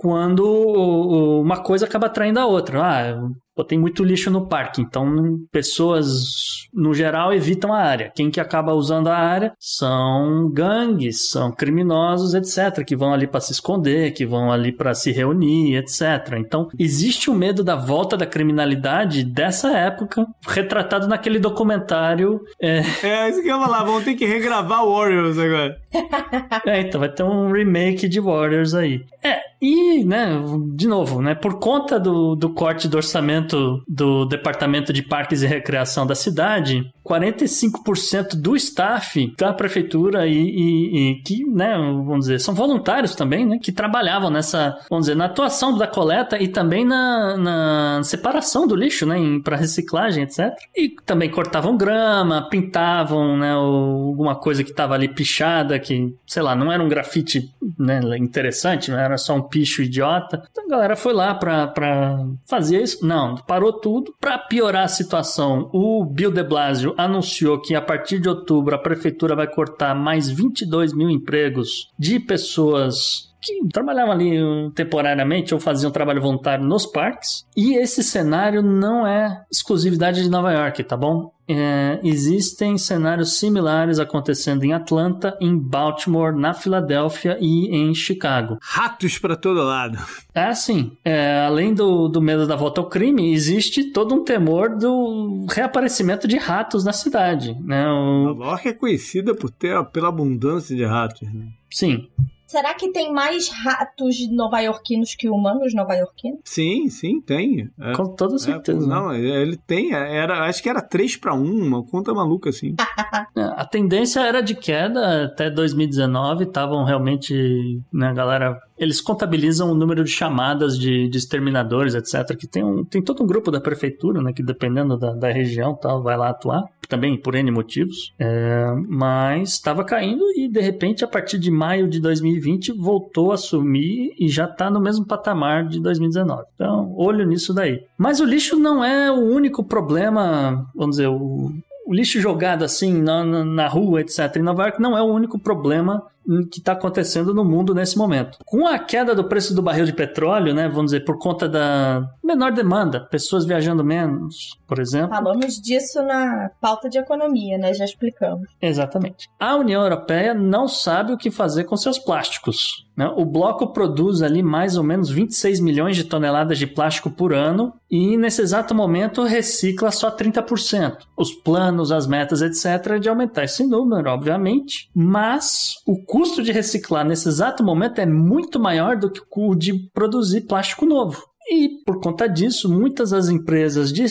S2: quando uma coisa acaba atraindo a outra. Ah, tem muito lixo no parque, então pessoas, no geral, evitam a área. Quem que acaba usando a área são gangues, são criminosos, etc., que vão ali para se esconder, que vão ali para se reunir, etc. Então, existe o medo da volta da criminalidade dessa época, retratado naquele documentário.
S1: É, é isso que eu ia falar, vão ter que regravar Warriors agora.
S2: é, então vai ter um remake de Warriors aí. É, e, né, de novo, né, por conta do, do corte do orçamento do Departamento de Parques e Recreação da cidade, 45% do staff da prefeitura e, e, e, que, né, vamos dizer, são voluntários também, né, que trabalhavam nessa, vamos dizer, na atuação da coleta e também na, na separação do lixo, né, para reciclagem, etc. E também cortavam grama, pintavam, né, alguma coisa que estava ali pichada, que, sei lá, não era um grafite, né, interessante, não era só um picho idiota. Então a galera foi lá para fazer isso. Não, parou tudo. Para piorar a situação, o Bill de Blasio anunciou que a partir de outubro a prefeitura vai cortar mais 22 mil empregos de pessoas que trabalhavam ali temporariamente ou faziam trabalho voluntário nos parques. E esse cenário não é exclusividade de Nova York, tá bom? É, existem cenários similares acontecendo em Atlanta, em Baltimore, na Filadélfia e em Chicago.
S1: Ratos para todo lado.
S2: É assim, é, além do, do medo da volta ao crime, existe todo um temor do reaparecimento de ratos na cidade. Né? O...
S1: Nova York é conhecida por ter pela abundância de ratos. Né?
S2: Sim.
S3: Será que tem mais ratos nova-iorquinos que humanos nova-iorquinos?
S1: Sim, sim, tem.
S2: É, Com toda é, certeza.
S1: É, não, ele tem. Era, acho que era 3 para 1, uma conta maluca assim.
S2: É, a tendência era de queda até 2019, estavam realmente, né, a galera eles contabilizam o número de chamadas de, de, exterminadores, etc. Que tem, um, tem todo um grupo da prefeitura, né? Que dependendo da, da região tal, vai lá atuar. Também por N motivos. É, mas estava caindo e de repente, a partir de maio de 2020, voltou a sumir e já está no mesmo patamar de 2019. Então, olho nisso daí. Mas o lixo não é o único problema, vamos dizer, o, o lixo jogado assim na, na, rua, etc., em Nova York não é o único problema que está acontecendo no mundo nesse momento. Com a queda do preço do barril de petróleo, né, vamos dizer, por conta da menor demanda, pessoas viajando menos, por exemplo.
S3: Falamos disso na pauta de economia, né? Já explicamos.
S2: Exatamente. A União Europeia não sabe o que fazer com seus plásticos. Né? O bloco produz ali mais ou menos 26 milhões de toneladas de plástico por ano e nesse exato momento recicla só 30%. Os planos, as metas, etc., de aumentar esse número, obviamente, mas o custo de reciclar nesse exato momento é muito maior do que o de produzir plástico novo. E por conta disso, muitas das empresas de,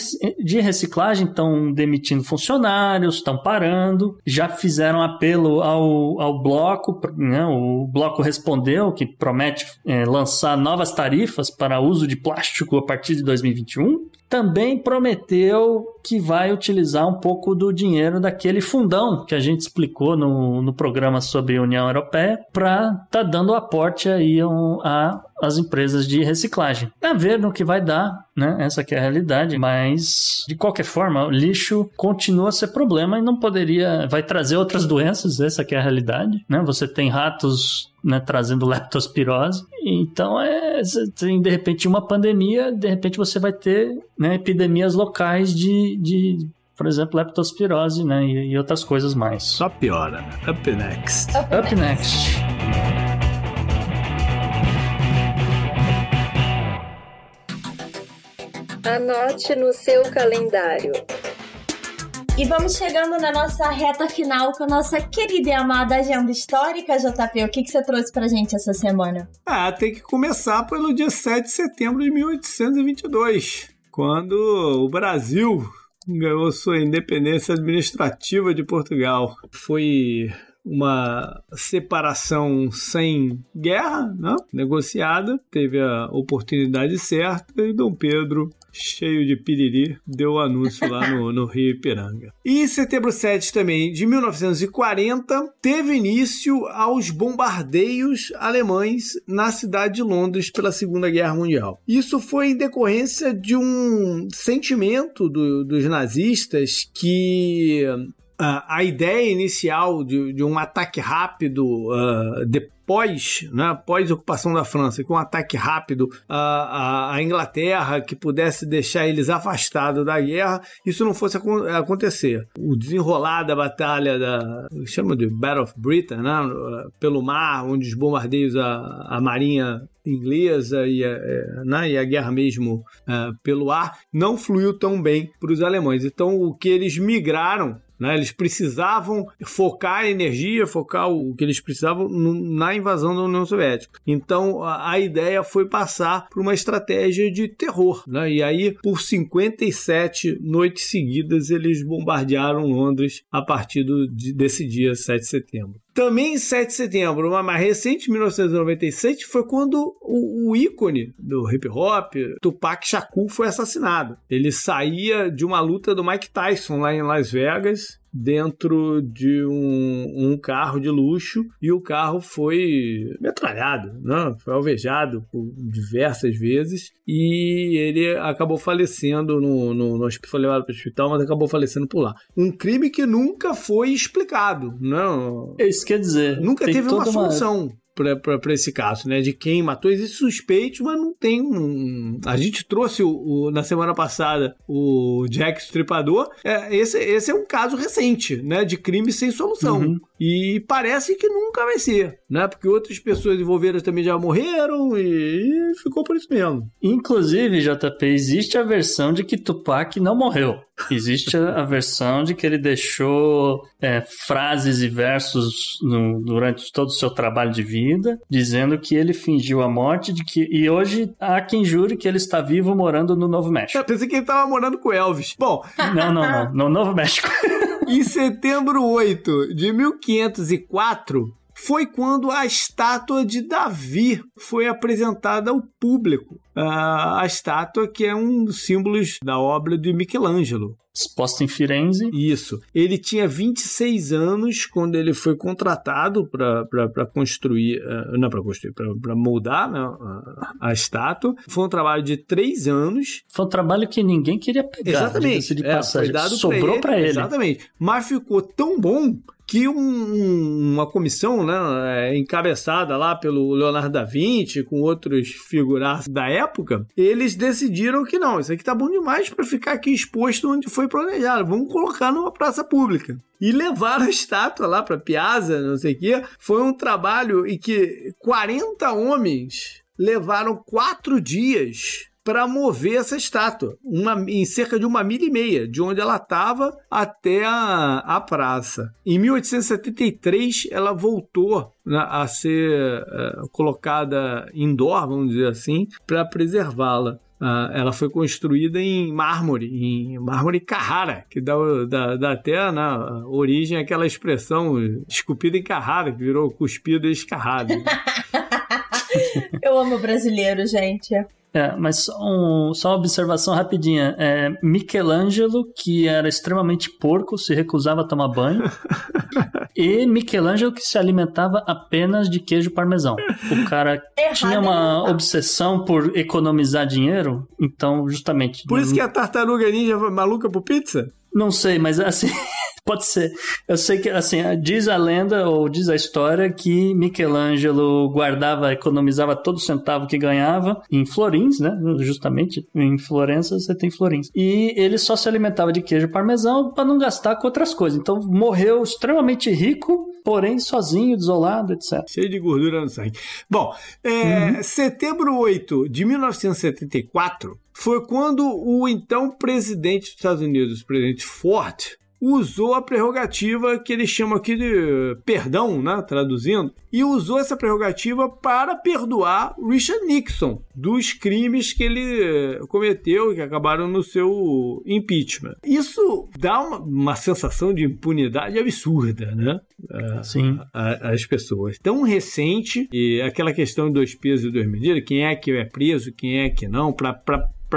S2: de reciclagem estão demitindo funcionários, estão parando, já fizeram apelo ao, ao bloco, né? o bloco respondeu que promete é, lançar novas tarifas para uso de plástico a partir de 2021 também prometeu que vai utilizar um pouco do dinheiro daquele fundão que a gente explicou no, no programa sobre a União Europeia para tá dando aporte aí a, as empresas de reciclagem. A ver no que vai dar, né? Essa que é a realidade, mas de qualquer forma, o lixo continua a ser problema e não poderia, vai trazer outras doenças, essa que é a realidade, né? Você tem ratos né, trazendo leptospirose. Então, é, tem de repente uma pandemia, de repente você vai ter né, epidemias locais de, de por exemplo, leptospirose né, e, e outras coisas mais.
S1: Só piora. Up next.
S2: Up, Up next. next.
S10: Anote no seu calendário.
S3: E vamos chegando na nossa reta final com a nossa querida e amada agenda histórica, JP. O que, que você trouxe pra gente essa semana?
S1: Ah, tem que começar pelo dia 7 de setembro de 1822, quando o Brasil ganhou sua independência administrativa de Portugal. Foi uma separação sem guerra, né? negociada, teve a oportunidade certa e Dom Pedro, cheio de piriri, deu o anúncio lá no, no Rio Ipiranga. E em setembro 7 também de 1940, teve início aos bombardeios alemães na cidade de Londres pela Segunda Guerra Mundial. Isso foi em decorrência de um sentimento do, dos nazistas que a ideia inicial de, de, um ataque rápido uh, depois, né, após a ocupação da França, com um ataque rápido à, à, Inglaterra que pudesse deixar eles afastados da guerra, isso não fosse acontecer. O desenrolar da batalha da chama de Battle of Britain, né, pelo mar, onde os bombardeios à, à marinha inglesa e a, é, né, e a guerra mesmo uh, pelo ar não fluiu tão bem para os alemães. Então, o que eles migraram Né? Eles precisavam focar a energia, focar o que eles precisavam na invasão da União Soviética. Então a, ideia foi passar por uma estratégia de terror. Né? E aí, por 57 noites seguidas, eles bombardearam Londres a partir do, desse dia 7 de setembro. Também em 7 de setembro, uma mais recente, 1997, foi quando o, o ícone do hip hop, Tupac Shakur, foi assassinado. Ele saía de uma luta do Mike Tyson lá em Las Vegas dentro de um, um, carro de luxo e o carro foi metralhado, né? foi alvejado por diversas vezes e ele acabou falecendo no, no, no foi levado para o hospital, mas acabou falecendo por lá. Um crime que nunca foi explicado, não?
S2: É isso quer dizer.
S1: Nunca teve uma solução. Uma para esse caso, né? De quem matou. Existe suspeito, mas não tem um. A gente trouxe o, o na semana passada o Jack Stripador. É, esse, esse é um caso recente, né? De crime sem solução. Uhum. E parece que nunca vai ser, né? Porque outras pessoas envolvidas também já morreram e, ficou por isso mesmo.
S2: Inclusive, JP, existe a versão de que Tupac não morreu. Existe a versão de que ele deixou é, frases e versos no, durante todo o seu trabalho de vida, dizendo que ele fingiu a morte de que, e hoje há quem jure que ele está vivo morando no Novo México.
S1: Eu pensei que ele estava morando com Elvis. Bom.
S2: Não, não, não. No Novo México.
S1: em setembro 8 de 1504, foi quando a estátua de Davi foi apresentada ao público. Uh, a estátua que é um dos símbolos da obra de Michelangelo.
S2: Exposta em Firenze.
S1: Isso. Ele tinha 26 anos quando ele foi contratado para construir, uh, não para construir, para moldar né, a, a, estátua. Foi um trabalho de três anos.
S2: Foi um trabalho que ninguém queria pegar.
S1: Exatamente.
S2: De é, Sobrou para ele, ele.
S1: Exatamente. Mas ficou tão bom que um, uma comissão né, é, encabeçada lá pelo Leonardo da Vinci, com outros figurados da época, eles decidiram que não, isso aqui tá bom demais para ficar aqui exposto onde foi planejado, vamos colocar numa praça pública. E levaram a estátua lá para Piazza, não sei o quê. Foi um trabalho em que 40 homens levaram quatro dias para mover essa estátua, uma, em cerca de uma milha e meia, de onde ela estava até a, a praça. Em 1873, ela voltou né, a ser uh, colocada indoor, vamos dizer assim, para preservá-la. Uh, ela foi construída em mármore, em mármore Carrara, que dá, dá, dá até né, origem àquela expressão esculpida em Carrara, que virou cuspida e escarrada.
S3: Eu amo brasileiro, gente.
S2: É, mas um, só uma observação rapidinha. É, Michelangelo, que era extremamente porco, se recusava a tomar banho. e Michelangelo, que se alimentava apenas de queijo parmesão. O cara Errado tinha uma obsessão por economizar dinheiro, então, justamente.
S1: Por isso que a tartaruga ninja foi maluca por pizza?
S2: Não sei, mas assim. Pode ser. Eu sei que, assim, diz a lenda ou diz a história que Michelangelo guardava, economizava todo centavo que ganhava em florins, né? Justamente, em Florença você tem florins. E ele só se alimentava de queijo parmesão para não gastar com outras coisas. Então morreu extremamente rico, porém sozinho, desolado, etc.
S1: Cheio de gordura no sangue. Bom, é, uhum. setembro 8 de 1974 foi quando o então presidente dos Estados Unidos, o presidente Ford, usou a prerrogativa que eles chamam aqui de perdão, né, traduzindo, e usou essa prerrogativa para perdoar Richard Nixon dos crimes que ele cometeu e que acabaram no seu impeachment. Isso dá uma, uma sensação de impunidade absurda, né?
S2: Sim.
S1: As pessoas. Tão recente, e aquela questão de dois pesos e duas medidas, quem é que é preso, quem é que não, para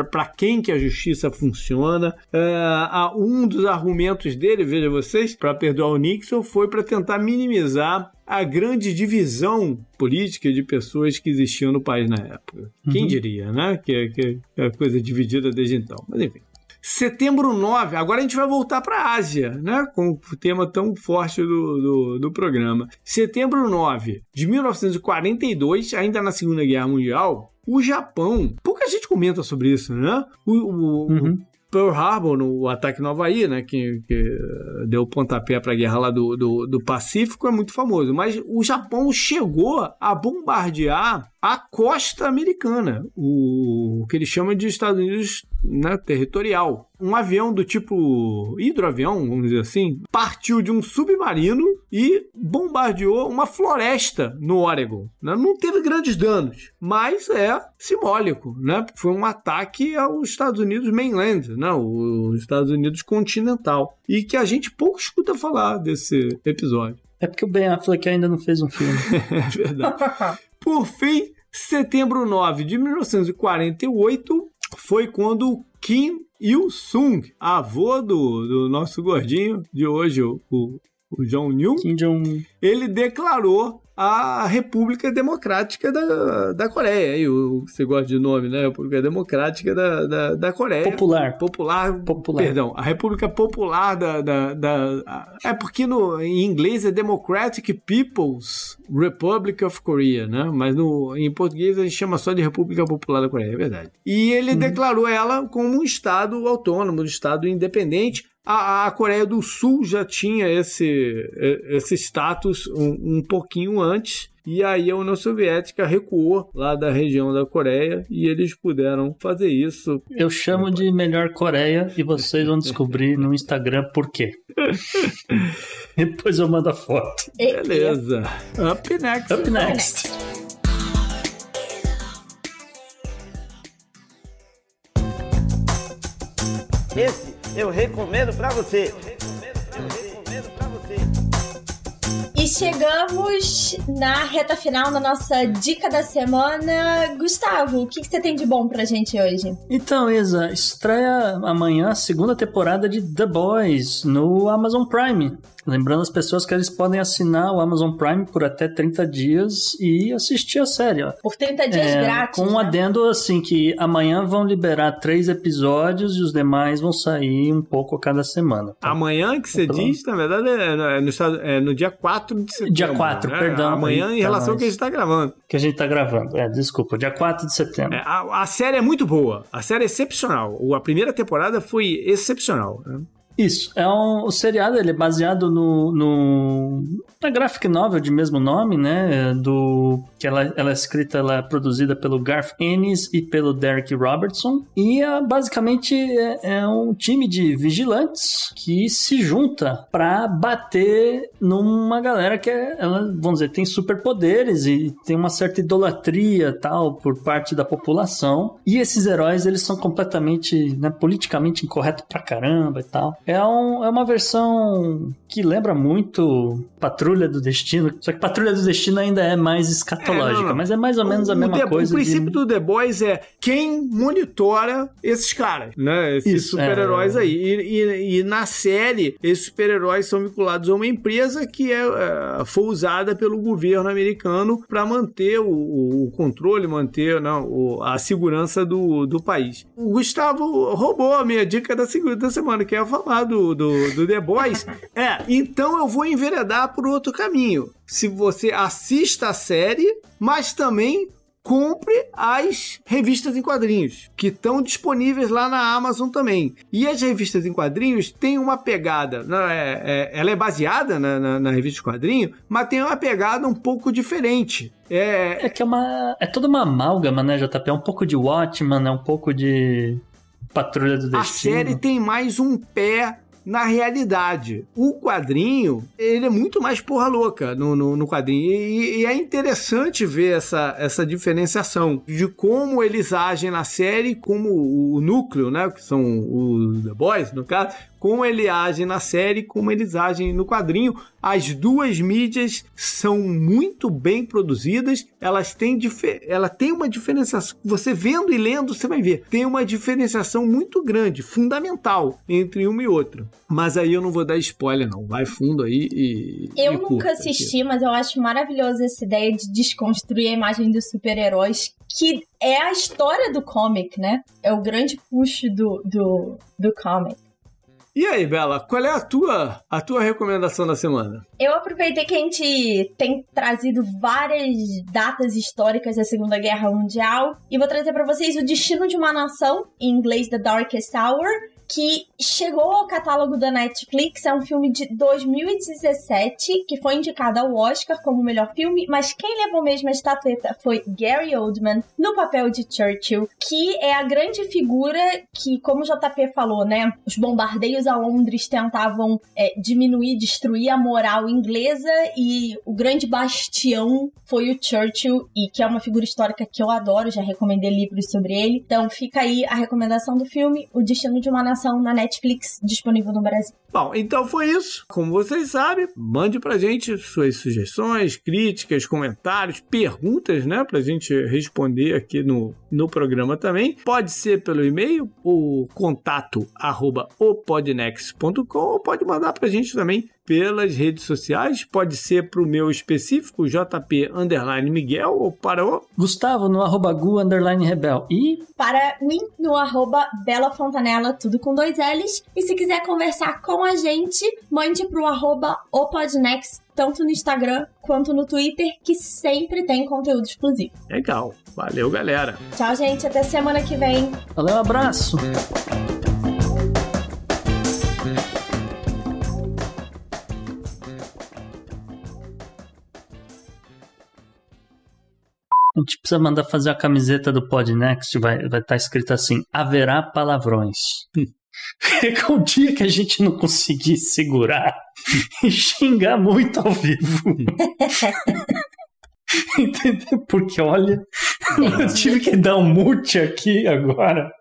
S1: para quem que a justiça funciona. Uh, um dos argumentos dele, veja vocês, para perdoar o Nixon foi para tentar minimizar a grande divisão política de pessoas que existiam no país na época. Uhum. Quem diria, né? Que, que é coisa dividida desde então. Mas enfim. Setembro 9, agora a gente vai voltar para a Ásia, né? Com o tema tão forte do, do, do, programa. Setembro 9 de 1942, ainda na Segunda Guerra Mundial, o Japão, pouca gente comenta sobre isso, né? O, o, uhum. Pearl Harbor, no ataque no Havaí, né, que, que deu pontapé para a guerra lá do, do, do, Pacífico, é muito famoso. Mas o Japão chegou a bombardear a costa americana, o, o que eles chamam de Estados Unidos né, territorial. Um avião do tipo hidroavião, vamos dizer assim, partiu de um submarino e bombardeou uma floresta no Oregon. Né? Não teve grandes danos, mas é simbólico, né? Foi um ataque aos Estados Unidos mainland, né? Os Estados Unidos continental. E que a gente pouco escuta falar desse episódio.
S2: É porque o Ben Affleck ainda não fez um filme.
S1: é verdade. Por fim, setembro 9 de 1948 foi quando Kim Il-sung, avô do, do nosso gordinho de hoje, o, o, o Jong-un, ele declarou a República Democrática da, da Coreia. Aí, o, você gosta de nome, né? República Democrática da, da, da Coreia.
S2: Popular.
S1: Popular. Popular. Perdão, a República Popular da. da, da é porque no, em inglês é Democratic People's Republic of Korea, né? Mas no, em português a gente chama só de República Popular da Coreia, é verdade. E ele uhum. declarou ela como um Estado autônomo, um Estado independente a, a, Coreia do Sul já tinha esse, esse status um, um pouquinho antes. E aí a União Soviética recuou lá da região da Coreia e eles puderam fazer isso.
S2: Eu chamo de melhor Coreia e vocês vão descobrir no Instagram por quê. Depois eu mando a foto.
S1: Beleza. Up next.
S2: Up next.
S11: Esse eu recomendo para você.
S3: E chegamos na reta final da nossa dica da semana. Gustavo, o que, que você tem de bom pra gente hoje?
S2: Então, Isa, estreia amanhã a segunda temporada de The Boys no Amazon Prime. Lembrando as pessoas que eles podem assinar o Amazon Prime por até 30 dias e assistir a série. Ó.
S3: Por 30 dias é, grátis.
S2: Com um
S3: né?
S2: adendo assim que amanhã vão liberar três episódios e os demais vão sair um pouco a cada semana.
S1: Tá? Amanhã que você diz, na verdade, é no, é no dia 4 de setembro.
S2: Dia 4,
S1: né?
S2: perdão.
S1: Amanhã em relação ao que a gente está gravando.
S2: Que a gente está gravando, é, desculpa, dia 4 de setembro.
S1: É, a, a, série é muito boa, a série é excepcional. A primeira temporada foi excepcional. Né?
S2: Isso, é um, o seriado ele é baseado no, no na graphic novel de mesmo nome, né, do que ela, ela é escrita, ela é produzida pelo Garth Ennis e pelo Derek Robertson e é, basicamente é, é, um time de vigilantes que se junta para bater numa galera que é, ela, vamos dizer, tem superpoderes e tem uma certa idolatria tal por parte da população e esses heróis eles são completamente né, politicamente incorretos pra caramba e tal. É, um, é uma versão que lembra muito Patrulha do Destino, só que Patrulha do Destino ainda é mais escatológica, é, não, não. mas é mais ou menos o, a mesma
S1: The,
S2: coisa.
S1: O princípio
S2: de...
S1: do The Boys é quem monitora esses caras, né? Esses super-heróis é... aí. E, e, e, na série, esses super-heróis são vinculados a uma empresa que é, é foi usada pelo governo americano para manter o, o, controle, manter não, o, a segurança do, do país. O Gustavo roubou a minha dica da, da semana, que é falar do, do, do The Boys. é, então eu vou enveredar por outro caminho. Se você assista a série, mas também compre as revistas em quadrinhos, que estão disponíveis lá na Amazon também. E as revistas em quadrinhos têm uma pegada, né, é, é, ela é baseada na, na, na, revista de quadrinho, mas tem uma pegada um pouco diferente.
S2: É, é que é uma. É toda uma amálgama, né, JP? É um pouco de Watchman, é um pouco de Patrulha do Destino.
S1: A série tem mais um pé na realidade. O quadrinho, ele é muito mais porra louca no, no, no quadrinho. E, e, é interessante ver essa, essa diferenciação de como eles agem na série, como o núcleo, né? Que são os The Boys, no caso, como ele age na série, como eles agem no quadrinho. As duas mídias são muito bem produzidas, elas têm ela tem uma diferenciação. Você vendo e lendo, você vai ver. Tem uma diferenciação muito grande, fundamental entre uma e outra. Mas aí eu não vou dar spoiler, não. Vai fundo aí e.
S3: Eu e nunca assisti, aqui. mas eu acho maravilhosa essa ideia de desconstruir a imagem dos super-heróis, que é a história do comic, né? É o grande push do, do, do comic.
S1: E aí, Bela, qual é a tua, a tua recomendação da semana?
S3: Eu aproveitei que a gente tem trazido várias datas históricas da Segunda Guerra Mundial e vou trazer para vocês o Destino de uma Nação, em inglês The Darkest Hour, que chegou ao catálogo da Netflix. É um filme de 2017 que foi indicado ao Oscar como melhor filme, mas quem levou mesmo a estatueta foi Gary Oldman no papel de Churchill, que é a grande figura que, como o JP falou, né, os bombardeios a Londres tentavam é, diminuir, destruir a moral inglesa e o grande bastião foi o Churchill e que é uma figura histórica que eu adoro, já recomendei livros sobre ele. Então fica aí a recomendação do filme O Destino de uma Nação na Netflix, disponível no Brasil.
S1: Bom, então foi isso. Como vocês sabem, mande pra gente suas sugestões, críticas, comentários, perguntas, né, pra gente responder aqui no, no programa também. Pode ser pelo e-mail, o contato arroba opodnext.com ou pode mandar pra gente também pelas redes sociais. Pode ser para o meu específico, JP Underline Miguel, ou para o
S2: Gustavo no arroba Gu Underline Rebel. E
S3: para mim no arroba Bela Fontanella, tudo com dois L's. E se quiser conversar com a gente, mande para o arroba Opodnext, tanto no Instagram quanto no Twitter, que sempre tem conteúdo exclusivo.
S1: Legal. Valeu, galera.
S3: Tchau, gente. Até semana que vem.
S2: Valeu, um abraço. A gente precisa mandar fazer a camiseta do Podnext, vai estar vai tá escrito assim: haverá palavrões. É o dia que a gente não conseguir segurar e xingar muito ao vivo. Entendeu? Porque olha, eu tive que dar um mute aqui agora.